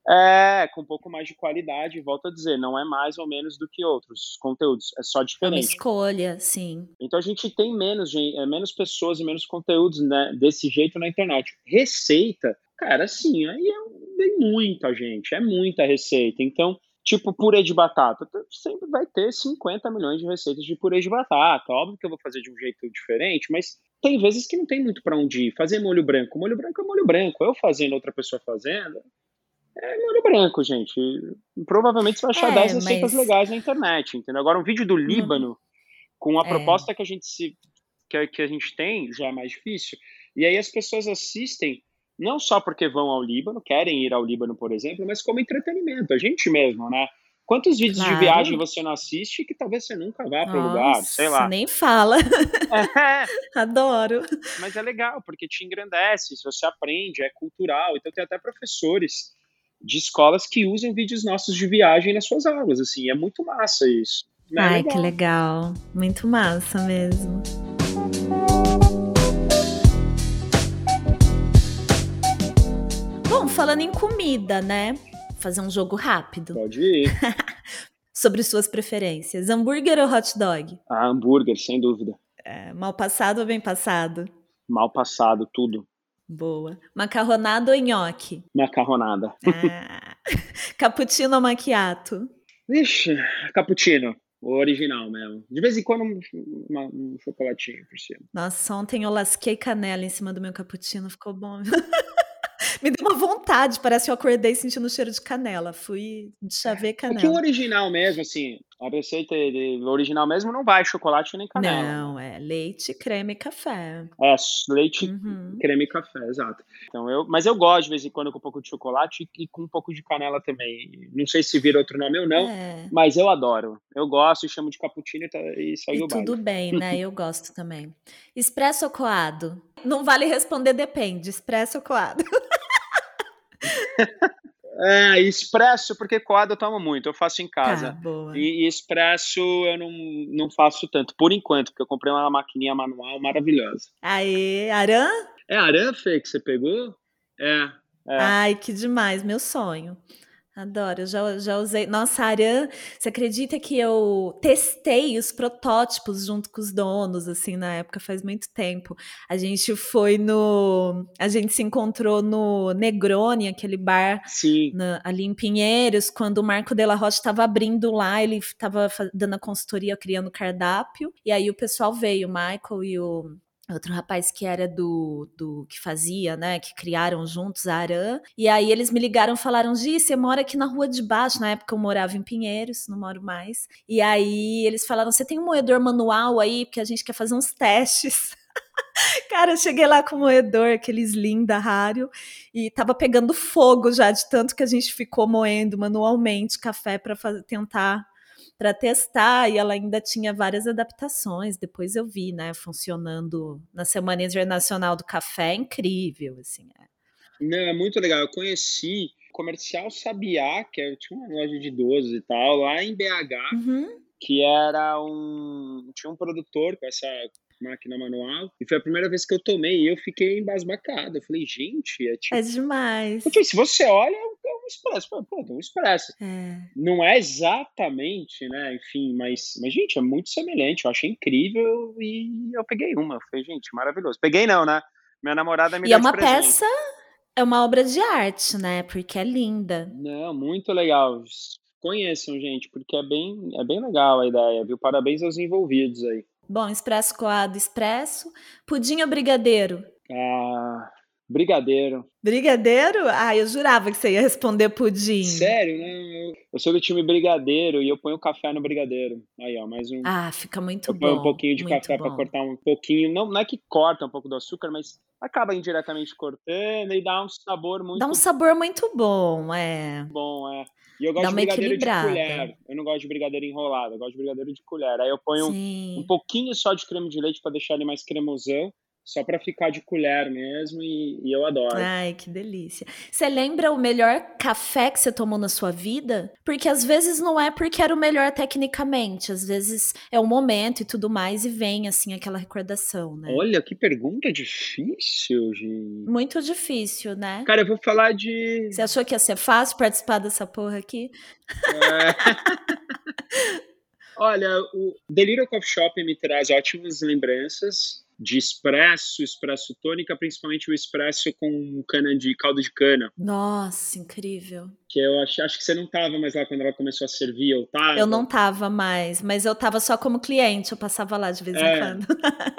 É, com um pouco mais de qualidade, volto a dizer, não é mais ou menos do que outros conteúdos, é só diferente. É uma escolha, sim. Então a gente tem menos, é, menos pessoas e menos conteúdos né, desse jeito na internet. Receita, cara, assim, aí é muita gente, é muita receita. Então, tipo purê de batata, sempre vai ter 50 milhões de receitas de purê de batata. Óbvio que eu vou fazer de um jeito diferente, mas tem vezes que não tem muito para onde ir. Fazer molho branco, molho branco é molho branco. Eu fazendo, outra pessoa fazendo, é molho branco, gente. Provavelmente você vai achar é, 10 receitas mas... legais na internet, entendeu? Agora, um vídeo do Líbano, uhum. com a é. proposta que a gente se que, que a gente tem, já é mais difícil. E aí as pessoas assistem não só porque vão ao Líbano, querem ir ao Líbano, por exemplo, mas como entretenimento, a gente mesmo, né? Quantos vídeos claro. de viagem você não assiste que talvez você nunca vá para o lugar, sei lá. Nem fala. É. [LAUGHS] Adoro. Mas é legal, porque te engrandece, você aprende, é cultural. Então tem até professores de escolas que usam vídeos nossos de viagem nas suas aulas, assim, é muito massa isso. Né? Ai, legal. que legal, muito massa mesmo. Bom, falando em comida, né? Fazer um jogo rápido. Pode ir. [LAUGHS] Sobre suas preferências, hambúrguer ou hot dog? Ah, hambúrguer, sem dúvida. É, mal passado ou bem passado? Mal passado, tudo. Boa. Macarronada ou nhoque? Macarronada. Ah. [LAUGHS] Cappuccino ou macchiato? Vixe, cappuccino. O original mesmo. De vez em quando um, um chocolatinho por cima. Nossa, ontem eu lasquei canela em cima do meu cappuccino, ficou bom. [LAUGHS] Me deu uma vontade, parece que eu acordei sentindo o cheiro de canela. Fui de chaver canela. Porque o original mesmo, assim, a receita original mesmo não vai chocolate nem canela. Não, é leite, creme e café. É, leite, uhum. creme e café, exato. Então eu, mas eu gosto de vez em quando com um pouco de chocolate e com um pouco de canela também. Não sei se vira outro nome ou não, é. mas eu adoro. Eu gosto e chamo de cappuccino e, tá, e segue e o tudo bem, né? [LAUGHS] Eu gosto também. Expresso ou coado? Não vale responder depende. Expresso ou coado? [LAUGHS] É, expresso, porque coado eu tomo muito, eu faço em casa. Tá, e, e, expresso eu não, não faço tanto, por enquanto, porque eu comprei uma maquininha manual maravilhosa. Aê, Aran? É Aran, Fê, que você pegou? É, é. Ai, que demais, meu sonho. Adoro, eu já, já usei. Nossa, Aran, você acredita que eu testei os protótipos junto com os donos, assim, na época, faz muito tempo. A gente foi no. A gente se encontrou no Negroni, aquele bar na, ali em Pinheiros, quando o Marco Della Rocha estava abrindo lá, ele estava dando a consultoria, criando cardápio, e aí o pessoal veio, o Michael e o outro rapaz que era do, do que fazia, né, que criaram juntos a Aran, e aí eles me ligaram falaram, Gi, você mora aqui na rua de baixo, na época eu morava em Pinheiros, não moro mais, e aí eles falaram, você tem um moedor manual aí, porque a gente quer fazer uns testes, [LAUGHS] Cara, eu cheguei lá com o moedor, aquele Slim da Rário, e tava pegando fogo já de tanto que a gente ficou moendo manualmente café para tentar para testar e ela ainda tinha várias adaptações. Depois eu vi, né, funcionando na Semana Internacional do Café, é incrível, assim. É. Não, é muito legal. Eu conheci comercial Sabiá, que é, tinha uma loja de doces e tal, lá em BH, uhum. que era um tinha um produtor com essa máquina manual. E foi a primeira vez que eu tomei e eu fiquei embasbacado. Eu falei, gente, é tipo. É demais. Porque se você olha, é um expresso. Pô, um expresso. É. Não é exatamente, né? Enfim, mas, mas, gente, é muito semelhante. Eu achei incrível e eu peguei uma. Falei, gente, maravilhoso. Peguei não, né? Minha namorada me E deu é uma peça, é uma obra de arte, né? Porque é linda. Não, muito legal. Conheçam, gente, porque é bem, é bem legal a ideia, viu? Parabéns aos envolvidos aí. Bom, expresso coado, expresso. Pudim ou brigadeiro? Ah, brigadeiro. Brigadeiro? Ah, eu jurava que você ia responder pudim. Sério, né? Eu sou do time brigadeiro e eu ponho café no brigadeiro. Aí, ó, mais um. Ah, fica muito eu bom. ponho um pouquinho de café para cortar um pouquinho. Não, não é que corta um pouco do açúcar, mas acaba indiretamente cortando e dá um sabor muito Dá um sabor muito bom, é. bom, é. E eu gosto de brigadeiro de colher. Eu não gosto de brigadeiro enrolado, eu gosto de brigadeiro de colher. Aí eu ponho um, um pouquinho só de creme de leite para deixar ele mais cremosão, só para ficar de colher mesmo e, e eu adoro. Ai, que delícia. Você lembra o melhor café que você tomou na sua vida? Porque às vezes não é porque era o melhor tecnicamente, às vezes é o momento e tudo mais, e vem assim aquela recordação, né? Olha, que pergunta difícil, gente. Muito difícil, né? Cara, eu vou falar de. Você achou que ia ser fácil participar dessa porra aqui? É. [LAUGHS] Olha, o The Little Coffee Shop me traz ótimas lembranças de espresso, espresso tônica, principalmente o espresso com cana de caldo de cana, Nossa, incrível. que eu acho, acho que você não tava mais lá quando ela começou a servir, eu tava. Eu não tava mais, mas eu tava só como cliente, eu passava lá de vez em É. quando.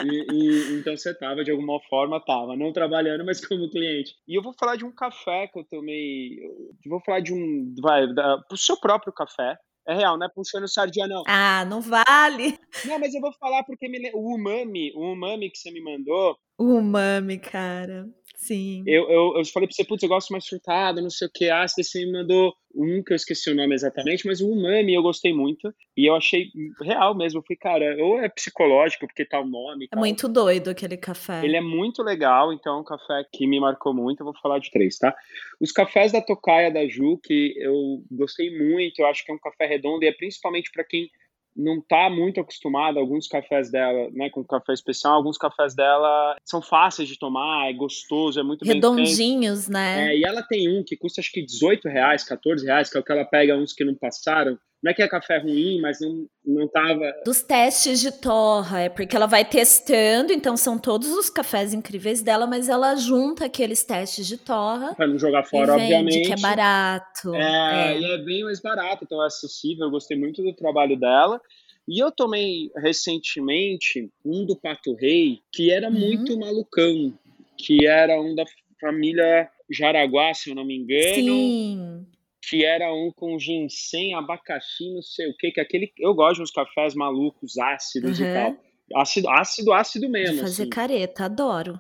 E, e- então você tava, de alguma forma, tava, não trabalhando, mas como cliente. E eu vou falar de um café que eu tomei. Eu vou falar de um. Vai, da, pro seu próprio café. É real, não é puxando sardinha, não. Ah, não vale. Não, mas eu vou falar porque me, o umami, o umami que você me mandou, O umami, cara. Sim. eu, eu, eu falei pra você, putz, eu gosto mais frutado, não sei o que, ácido, você me mandou um que eu esqueci o nome exatamente, mas o umami eu gostei muito, e eu achei real mesmo, eu falei, cara, ou é psicológico, porque tá o nome É muito doido aquele café. Ele é muito legal, então é um café que me marcou muito. Eu vou falar de três, tá? Os cafés da Tocaia da Ju, que eu gostei muito, eu acho que é um café redondo e é principalmente para quem não tá muito acostumado. Alguns cafés dela, né, com café especial, alguns cafés dela são fáceis de tomar, é gostoso, é muito bem. Redondinhos, né? É, e ela tem um que custa acho que 18 reais, 14 reais, que é o que ela pega uns que não passaram. Não é que é café ruim, mas não, não tava. Dos testes de torra, é porque ela vai testando, então são todos os cafés incríveis dela, mas ela junta aqueles testes de torra Pra não jogar fora, vende, obviamente. que é barato. É, É. e é bem mais barato, então é acessível. Eu gostei muito do trabalho dela. E eu tomei recentemente um do Pato Rei, que era Uhum. muito malucão, que era um da família Jaraguá, se eu não me engano, Sim. Que era um com ginseng, abacaxi, não sei o que, que aquele eu gosto de uns cafés malucos, ácidos e Uhum. tal. Ácido, ácido, ácido mesmo. fazer assim. careta, adoro.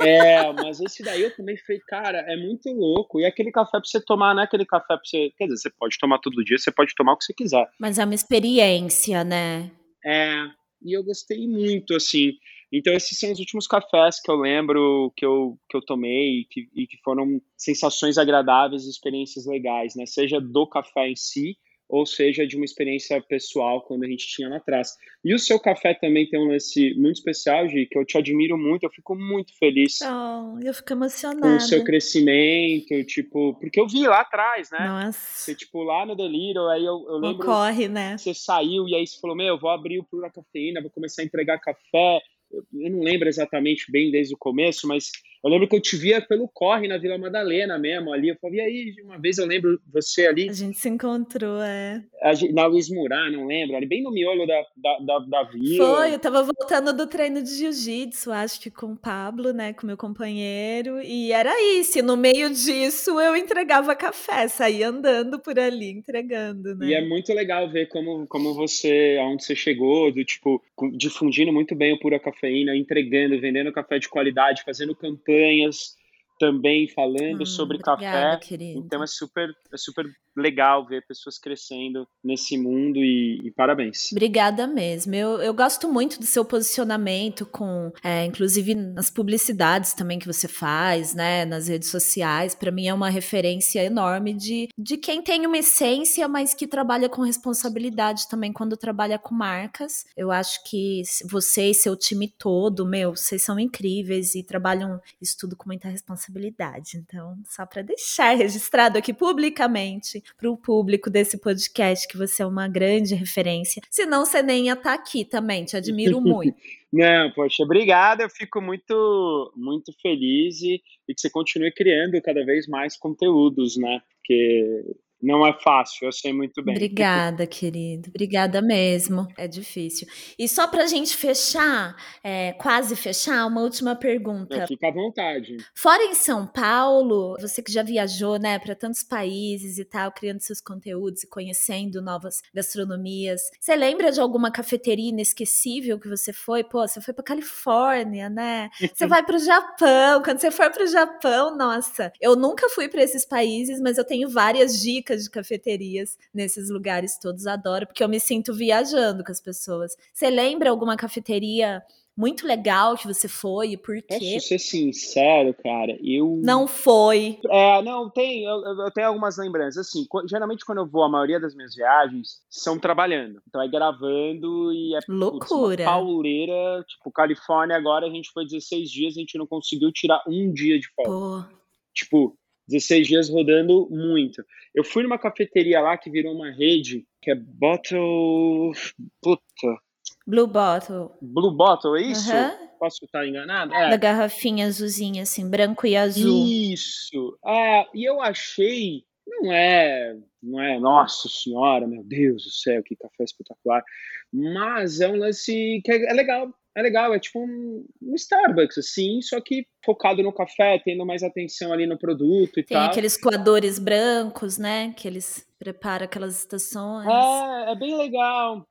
É, mas esse daí eu também falei, cara, é muito louco. E aquele café pra você tomar, não é aquele café pra você. Quer dizer, você pode tomar todo dia, você pode tomar o que você quiser. Mas é uma experiência, né? É, e eu gostei muito, assim. Então, esses são os últimos cafés que eu lembro que eu, que eu tomei e que, e que foram sensações agradáveis e experiências legais, né? Seja do café em si, ou seja de uma experiência pessoal quando a gente tinha lá atrás. E o seu café também tem um lance muito especial, Gi, que eu te admiro muito, eu fico muito feliz Oh, eu fico com emocionada. o seu crescimento, tipo, porque eu vi lá atrás, né? Nossa, Você, tipo, lá no Delírio, aí eu, eu lembro ocorre, né? você saiu e aí você falou, meu, eu vou abrir o Pura Cafeína, vou começar a entregar café. Eu, não lembro exatamente bem desde o começo, mas eu lembro que eu te via pelo corre na Vila Madalena mesmo, ali. Eu falei, e aí, uma vez eu lembro você ali, A gente se encontrou, é. na Luiz Murá, não lembro, ali bem no miolo da, da, da, da vila. Foi, eu tava voltando do treino de jiu-jitsu, acho que com o Pablo, né, com meu companheiro, e era isso, e no meio disso eu entregava café, saía andando por ali, entregando, né. E é muito legal ver como, como você, aonde você chegou, do tipo, difundindo muito bem o Pura Cafeína, entregando, vendendo café de qualidade, fazendo campanhas também falando Hum, sobre obrigada, café. querido. Então é super, é super legal ver pessoas crescendo nesse mundo e, e parabéns. Obrigada mesmo. Eu, eu gosto muito do seu posicionamento com, é, inclusive nas publicidades também que você faz, né, nas redes sociais. Para mim é uma referência enorme de, de quem tem uma essência, mas que trabalha com responsabilidade também quando trabalha com marcas. Eu acho que você e seu time todo, meu, vocês são incríveis e trabalham isso tudo com muita responsabilidade. Responsabilidade. Então, só para deixar [LAUGHS] registrado aqui publicamente para o público desse podcast que você é uma grande referência. Senão você nem ia estar tá aqui também, te admiro [LAUGHS] muito. Não, poxa, obrigado. Eu fico muito, muito feliz e, e que você continue criando cada vez mais conteúdos, né? Porque não é fácil, eu sei muito bem. Obrigada, querido. Obrigada mesmo. É difícil. E só para a gente fechar, é, quase fechar, uma última pergunta. Fica à vontade. Fora em São Paulo, você que já viajou, né, para tantos países e tal, criando seus conteúdos e conhecendo novas gastronomias, você lembra de alguma cafeteria inesquecível que você foi? Pô, você foi para Califórnia, né? Você [LAUGHS] vai para o Japão. Quando você for para o Japão, nossa, eu nunca fui para esses países, mas eu tenho várias dicas dicas de cafeterias nesses lugares todos. Adoro, porque eu me sinto viajando com as pessoas. Você lembra alguma cafeteria muito legal que você foi e por quê? Posso ser sincero, cara, eu... Não foi. É, não, tem, eu, eu tenho algumas lembranças, assim, geralmente quando eu vou, a maioria das minhas viagens são trabalhando, então é gravando e é Loucura. Putz, pauleira, tipo, Califórnia agora a gente foi 16 dias, a gente não conseguiu tirar um dia de folga. Pô. Tipo, 16 dias rodando muito. Eu fui numa cafeteria lá que virou uma rede, que é Bottle. Puta. Blue Bottle. Blue Bottle, é isso? Uhum. Posso estar enganado? É. Da garrafinha azulzinha, assim, branco e azul. Isso. É, e eu achei. Não é, não é, nossa senhora, meu Deus do céu, que café espetacular. Mas é um lance que é, é legal é legal, é tipo um, um, Starbucks, assim, só que focado no café, tendo mais atenção ali no produto e Tem tal. Tem aqueles coadores brancos, né, que eles preparam aquelas estações. É, é bem legal.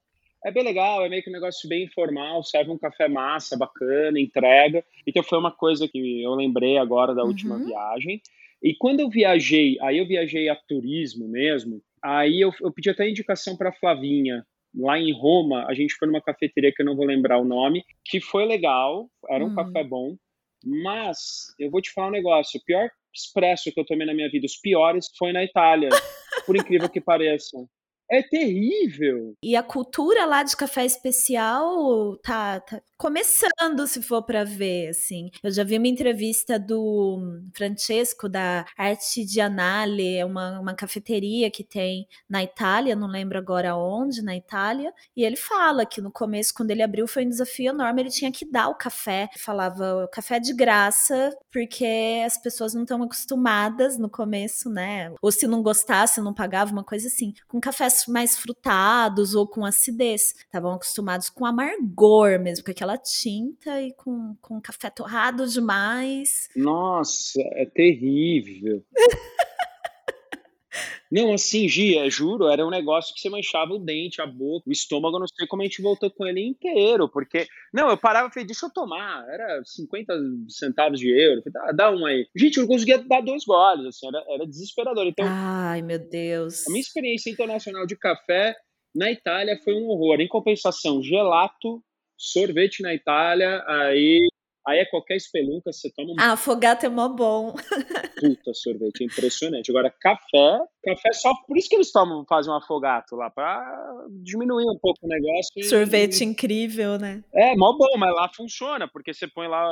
É bem legal, é meio que um negócio bem informal, serve um café massa, bacana, entrega. Então foi uma coisa que eu lembrei agora da última uhum. viagem. E quando eu viajei, aí eu viajei a turismo mesmo, aí eu, eu pedi até indicação para Flavinha, lá em Roma, a gente foi numa cafeteria que eu não vou lembrar o nome, que foi legal, era um hum. café bom, mas eu vou te falar um negócio, o pior expresso que eu tomei na minha vida, os piores, foi na Itália, por incrível que pareça. É terrível. E a cultura lá de café especial tá, tá começando, se for para ver, assim. Eu já vi uma entrevista do Francesco da Artigianale, é uma, uma cafeteria que tem na Itália, não lembro agora onde, na Itália, e ele fala que no começo, quando ele abriu, foi um desafio enorme, ele tinha que dar o café, falava café de graça, porque as pessoas não estão acostumadas no começo, né? Ou se não gostasse, não pagava, uma coisa assim, com mais frutados ou com acidez, estavam acostumados com amargor mesmo, com aquela aquela tinta e com, com café torrado demais. Nossa, é terrível. Não, assim, Gia, juro, era um negócio que você manchava o dente, a boca, o estômago, não sei como a gente voltou com ele inteiro, porque, não, eu parava e falei, deixa eu tomar, era 50 centavos de euro, falei, dá, dá um aí. Gente, eu não conseguia dar dois goles, assim, era, era desesperador. Então, Ai, meu Deus. A minha experiência internacional de café na Itália foi um horror. Em compensação, gelato sorvete na Itália, aí Aí é qualquer espelunca, você toma um... Ah, afogato é mó bom. [LAUGHS] Puta sorvete, é impressionante. Agora, café, café só... Por isso que eles tomam, fazem um afogato lá, pra diminuir um pouco o negócio. Sorvete e... incrível, né? É, mó bom, mas lá funciona, porque você põe lá...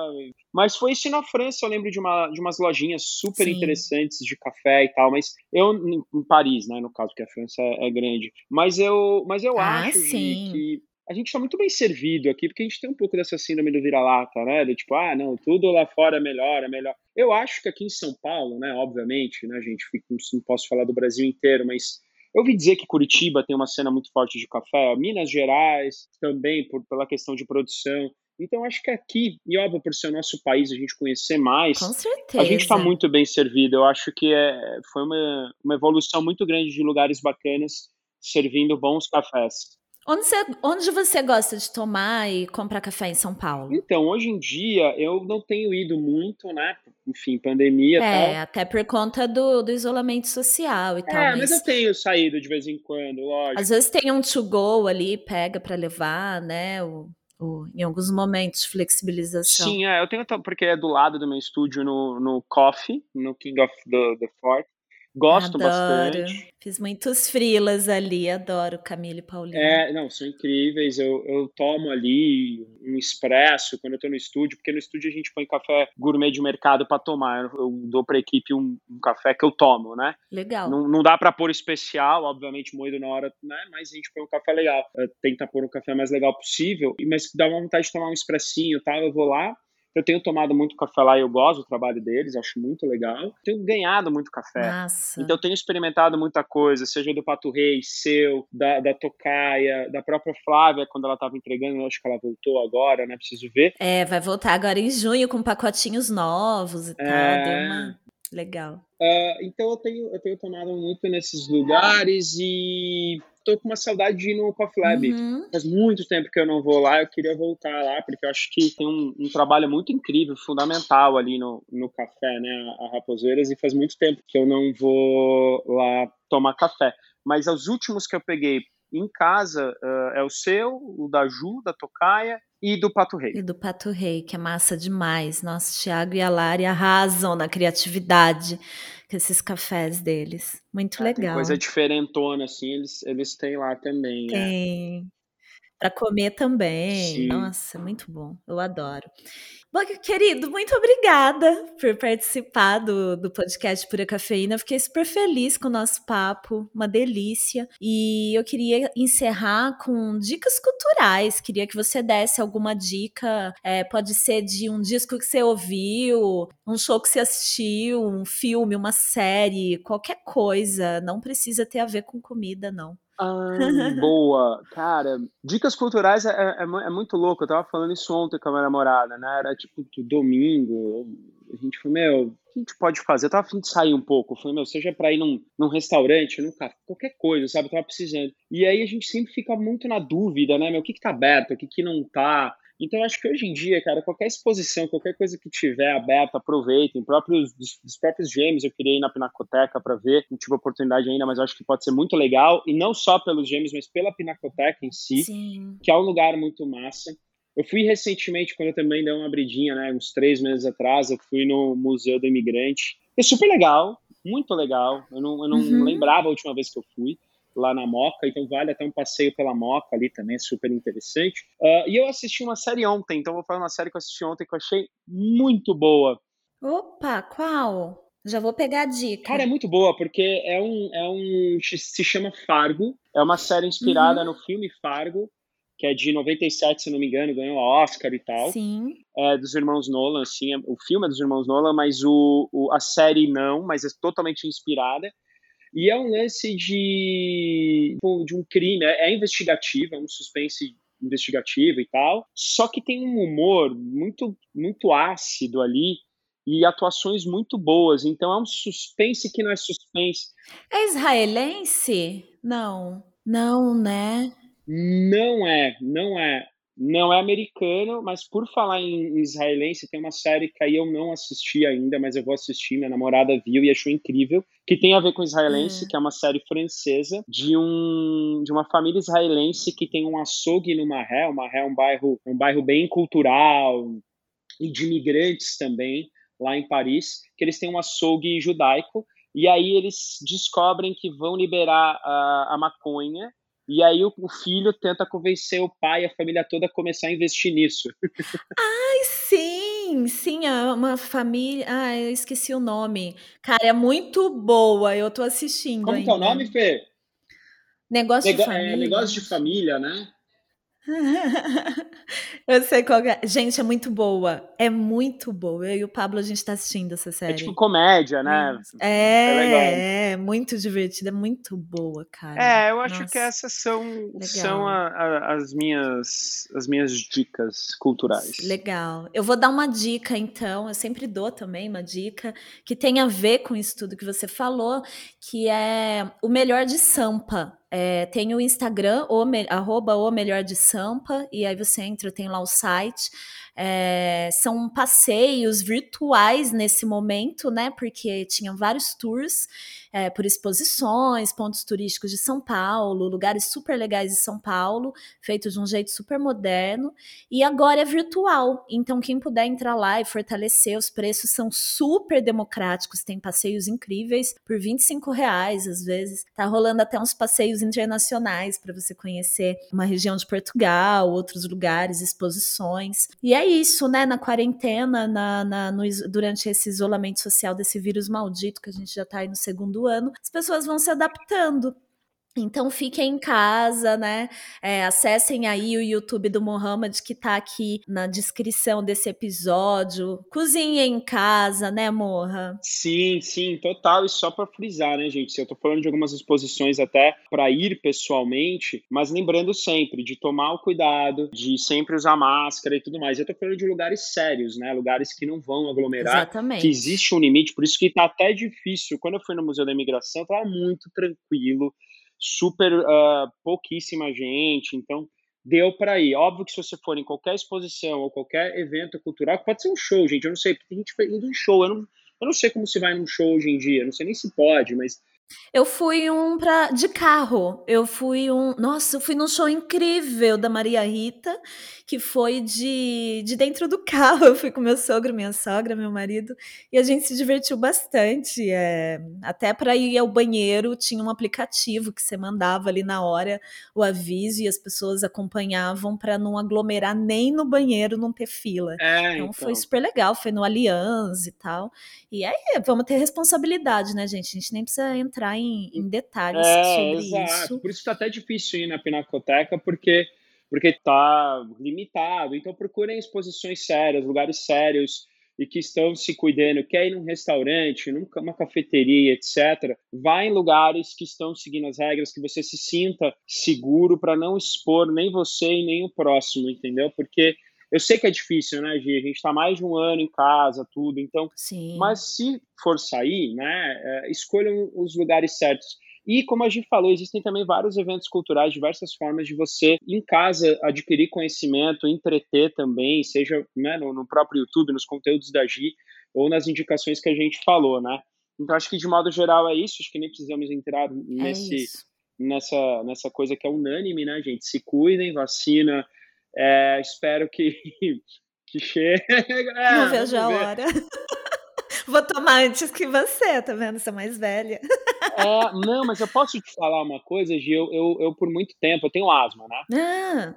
Mas foi isso na França, eu lembro de, uma, de umas lojinhas super Sim. interessantes de café e tal, mas eu... Em Paris, né, no caso, que a França é, é grande. Mas eu, mas eu ah, acho que a gente está muito bem servido aqui, porque a gente tem um pouco dessa síndrome do vira-lata, né? De tipo, ah, não, tudo lá fora é melhor, é melhor. Eu acho que aqui em São Paulo, né, obviamente, né, gente, não posso falar do Brasil inteiro, mas eu ouvi dizer que Curitiba tem uma cena muito forte de café, Minas Gerais também, por, pela questão de produção. Então, acho que aqui, e óbvio, por ser o nosso país, a gente conhecer mais, Com certeza. a gente está muito bem servido. Eu acho que é, foi uma, uma evolução muito grande de lugares bacanas servindo bons cafés. Onde você, onde você gosta de tomar e comprar café em São Paulo? Então, hoje em dia eu não tenho ido muito, né? Enfim, pandemia e é, tal. até por conta do, do isolamento social e é, tal. É, mas... mas... eu tenho saído de vez em quando, lógico. Às vezes tem um to-go ali, pega para levar, né? O, o, em alguns momentos flexibilização. Sim, é, eu tenho porque é do lado do meu estúdio no, no Coffee, no King of the, the Fort. Gosto Adoro. bastante. Fiz muitos frilas ali, adoro Camille e Paulinho. É, não, são incríveis. Eu, eu tomo ali um expresso quando eu tô no estúdio, porque no estúdio a gente põe café gourmet de mercado para tomar. Eu, eu dou pra equipe um, um, café que eu tomo, né? Legal. Não, não dá para pôr especial, obviamente moído na hora, né? Mas a gente põe um café legal. Tenta pôr o um café mais legal possível, mas dá uma vontade de tomar um expressinho, tá? Eu vou lá, eu tenho tomado muito café lá e eu gosto do trabalho deles, acho muito legal. Tenho ganhado muito café. Nossa. Então eu tenho experimentado muita coisa, seja do Pato Rei, seu, da, da Tocaia, da própria Flávia, quando ela estava entregando, eu acho que ela voltou agora, né? Preciso ver. É, vai voltar agora em junho com pacotinhos novos e tal. É... Uma... Legal. Uh, então eu tenho, eu tenho tomado muito nesses lugares e tô com uma saudade de ir no Coffee Lab. Uhum. Faz muito tempo que eu não vou lá, eu queria voltar lá, porque eu acho que tem um, um trabalho muito incrível, fundamental ali no, no café, né, a Raposeiras, e faz muito tempo que eu não vou lá tomar café. Mas os últimos que eu peguei em casa uh, é o seu, o da Ju, da Tocaia e do Pato Rei. E do Pato Rei, que é massa demais. Nossa, Thiago e a Lari arrasam na criatividade com esses cafés deles. Muito é, legal. coisa diferentona, assim, eles, eles têm lá também. Né? Tem. Para comer também. Sim. Nossa, muito bom. Eu adoro. Bom, querido, muito obrigada por participar do, do podcast Pura Cafeína. Fiquei super feliz com o nosso papo, uma delícia. E eu queria encerrar com dicas culturais. Queria que você desse alguma dica. É, pode ser de um disco que você ouviu, um show que você assistiu, um filme, uma série, qualquer coisa. Não precisa ter a ver com comida, não. Ah, boa. Cara, dicas culturais é, é, é, é, muito louco. Eu tava falando isso ontem com a minha namorada, né? Era tipo domingo. A gente falou, meu, o que a gente pode fazer? Eu tava afim de sair um pouco. Eu falei, meu, seja pra ir num, num restaurante, num café, qualquer coisa, sabe? Eu tava precisando. E aí a gente sempre fica muito na dúvida, né? Meu, o que que tá aberto, o que que não tá? Então, acho que hoje em dia, cara, qualquer exposição, qualquer coisa que tiver aberta, aproveitem. Próprios, dos, dos próprios gêmeos, eu queria ir na Pinacoteca para ver, não tive oportunidade ainda, mas acho que pode ser muito legal. E não só pelos gêmeos, mas pela Pinacoteca em si, Sim. que é um lugar muito massa. Eu fui recentemente, quando eu também dei uma abridinha, né, uns três meses atrás, eu fui no Museu do Imigrante. É super legal, muito legal. Eu não, eu não uhum. lembrava a última vez que eu fui lá na Moca, então vale até um passeio pela Moca ali também, é super interessante. Uh, e eu assisti uma série ontem, então vou falar uma série que eu assisti ontem que eu achei muito boa. Opa, qual? Já vou pegar a dica. Cara, é muito boa, porque é um, é um. se chama Fargo. É uma série inspirada uhum. no filme Fargo, que é de 97, se não me engano, ganhou a Oscar e tal. Sim. É dos irmãos Nolan, assim. É, o filme é dos irmãos Nolan, mas o, o, a série não, mas é totalmente inspirada. E é um lance de, de um crime, é, é investigativo, é um suspense investigativo e tal, só que tem um humor muito, muito ácido ali e atuações muito boas. Então é um suspense que não é suspense. É israelense? Não. Não, né? Não é, não é. Não é americano, mas por falar em israelense, tem uma série que aí eu não assisti ainda, mas eu vou assistir, minha namorada viu e achou incrível, que tem a ver com israelense, hum. que é uma série francesa de um de uma família israelense que tem um açougue no Maré, o Maré é um bairro, um bairro bem cultural e de imigrantes também, lá em Paris, que eles têm um açougue judaico, e aí eles descobrem que vão liberar a, a maconha e aí o, o, filho tenta convencer o pai e a família toda a começar a investir nisso. [LAUGHS] Ai, sim, sim, é uma família. Ah, eu esqueci o nome. Cara, é muito boa. Eu tô assistindo. Como ainda. que é o nome, Fê? Negócio Nego de família. É, negócio de família, né? [LAUGHS] Eu sei qual é. Gente, é muito boa. É muito boa. Eu e o Pablo, a gente tá assistindo essa série. É tipo comédia, né? É, é, é muito divertida, é muito boa, cara. É, eu acho Nossa. que essas são, são a, a, as, minhas, as minhas dicas culturais. Legal. Eu vou dar uma dica, então. Eu sempre dou também uma dica que tem a ver com isso tudo que você falou, que é o melhor de Sampa. É, tem o Instagram, o, arroba o melhor de Sampa, e aí você entra, tem lá o site. É, são passeios virtuais nesse momento, né? Porque tinham vários tours é, por exposições, pontos turísticos de São Paulo, lugares super legais de São Paulo, feitos de um jeito super moderno. E agora é virtual. Então, quem puder entrar lá e fortalecer, os preços são super democráticos, tem passeios incríveis por 25 reais, às vezes. Tá rolando até uns passeios internacionais para você conhecer uma região de Portugal, outros lugares, exposições. E é isso, né? Na quarentena, na, na no, durante esse isolamento social desse vírus maldito que a gente já está aí no segundo ano, as pessoas vão se adaptando. Então fiquem em casa, né? É, acessem aí o YouTube do Mohamed que tá aqui na descrição desse episódio. Cozinhem em casa, né, Morra? Sim, sim, total. E só para frisar, né, gente? Eu tô falando de algumas exposições até para ir pessoalmente, mas lembrando sempre de tomar o cuidado, de sempre usar máscara e tudo mais. Eu tô falando de lugares sérios, né? Lugares que não vão aglomerar. Exatamente. Que existe um limite, por isso que tá até difícil. Quando eu fui no Museu da Imigração, tava muito tranquilo super uh, pouquíssima gente, então deu para ir. Óbvio que se você for em qualquer exposição ou qualquer evento cultural, pode ser um show, gente, eu não sei, porque tem gente indo em show, eu não, eu não sei como se vai num show hoje em dia, não sei nem se pode, mas eu fui um pra, de carro. Eu fui um. Nossa, eu fui num show incrível da Maria Rita, que foi de, de dentro do [LAUGHS] carro. Eu fui com meu sogro, minha sogra, meu marido, e a gente se divertiu bastante. É, até para ir ao banheiro, tinha um aplicativo que você mandava ali na hora o aviso e as pessoas acompanhavam para não aglomerar nem no banheiro, não ter fila. É, então, então foi super legal. Foi no Allianz e tal. E aí, vamos ter responsabilidade, né, gente? A gente nem precisa entrar entrar em, em detalhes é, sobre exato. isso. Por isso está até difícil ir na Pinacoteca, porque porque está limitado. Então procurem exposições sérias, lugares sérios e que estão se cuidando. Quer ir num restaurante, numa cafeteria, etc. Vá em lugares que estão seguindo as regras, que você se sinta seguro para não expor nem você e nem o próximo, entendeu? Porque eu sei que é difícil, né, Gi? A gente está mais de um ano em casa, tudo. Então, Sim. mas se for sair, né, é, escolham os lugares certos. E como a gente falou, existem também vários eventos culturais, diversas formas de você em casa adquirir conhecimento, entreter também, seja né, no, no, próprio YouTube, nos conteúdos da Gi ou nas indicações que a gente falou, né? Então acho que de modo geral é isso, acho que nem precisamos entrar nesse é nessa nessa coisa que é unânime, né, gente? Se cuidem, vacina é, espero que, [LAUGHS] que chegue. É, não vejo a hora. [LAUGHS] Vou tomar antes que você, tá vendo? Sou mais velha. É, não, mas eu posso te falar uma coisa, Gi, eu, eu, eu por muito tempo, eu tenho asma, né? Ah.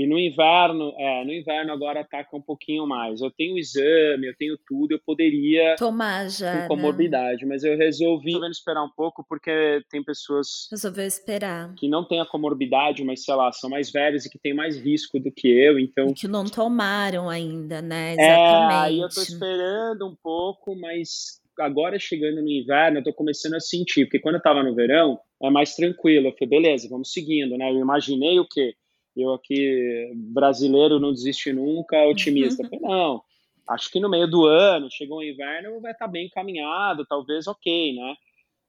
E no inverno, é, no inverno agora ataca um pouquinho mais. Eu tenho exame, eu tenho tudo, eu poderia tomar já, com né? comorbidade, né? mas eu resolvi esperar um pouco porque tem pessoas resolveu esperar que não têm a comorbidade, mas sei lá, são mais velhas e que têm mais risco do que eu, então e que não tomaram ainda, né? Exatamente. É, aí eu tô esperando um pouco, mas agora chegando no inverno, eu tô começando a sentir, porque quando eu tava no verão, é mais tranquilo. Eu falei, beleza, vamos seguindo, né? Eu imaginei o quê? Eu aqui, brasileiro não desiste nunca, otimista. Falei, não, acho que no meio do ano, chegou o inverno, vai estar tá bem encaminhado, talvez ok, né?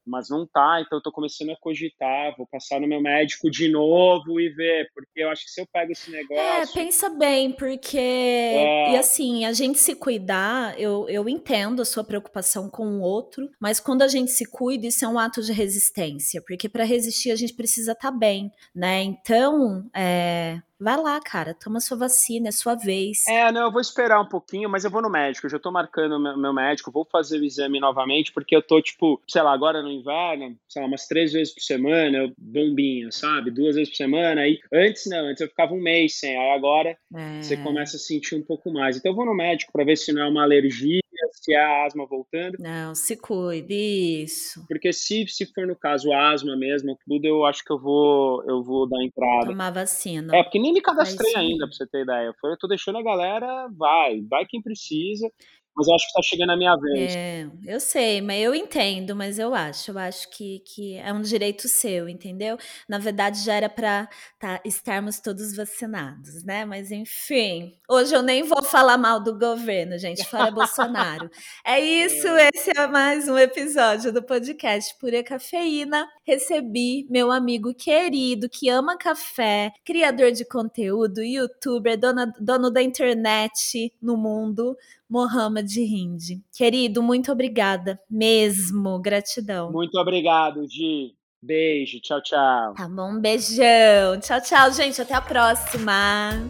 Mas não tá, então eu tô começando a cogitar, vou passar no meu médico de novo e ver, porque eu acho que se eu pego esse é, negócio... É, pensa bem, porque... É... E assim, a gente se cuidar, eu, eu entendo a sua preocupação com o outro, mas quando a gente se cuida, isso é um ato de resistência, porque para resistir a gente precisa estar tá bem, né? Então, é Vai lá, cara, toma sua vacina, é sua vez. É, não, eu vou esperar um pouquinho, mas eu vou no médico. Eu já tô marcando meu, meu médico, vou fazer o exame novamente, porque eu tô, tipo, sei lá, agora no inverno, sei lá, umas três vezes por semana, bombinha, sabe? Duas vezes por semana. Aí, antes não, antes eu ficava um mês sem, aí agora é. você começa a sentir um pouco mais. Então eu vou no médico para ver se não é uma alergia se é a asma voltando. Não, se cuide, isso. Porque se, se for no caso asma mesmo, tudo, eu acho que eu vou, eu vou dar entrada. Tomar vacina. É, porque nem me cadastrei ainda, pra você ter ideia. Eu tô deixando a galera, vai, vai quem precisa. Mas eu acho que tá chegando a minha vez. É, eu sei, mas eu entendo, mas eu acho, eu acho que, que é um direito seu, entendeu? Na verdade, já era para tá, estarmos todos vacinados, né? Mas enfim, hoje eu nem vou falar mal do governo, gente, fora [LAUGHS] Bolsonaro. É isso, é. esse é mais um episódio do podcast Pura Cafeína. Recebi meu amigo querido que ama café, criador de conteúdo, youtuber, dono, dono da internet no mundo, Mohamed Hindi. Querido, muito obrigada. Mesmo, gratidão. Muito obrigado, Gi. Beijo, tchau, tchau. Tá bom, beijão. Tchau, tchau, gente. Até a próxima.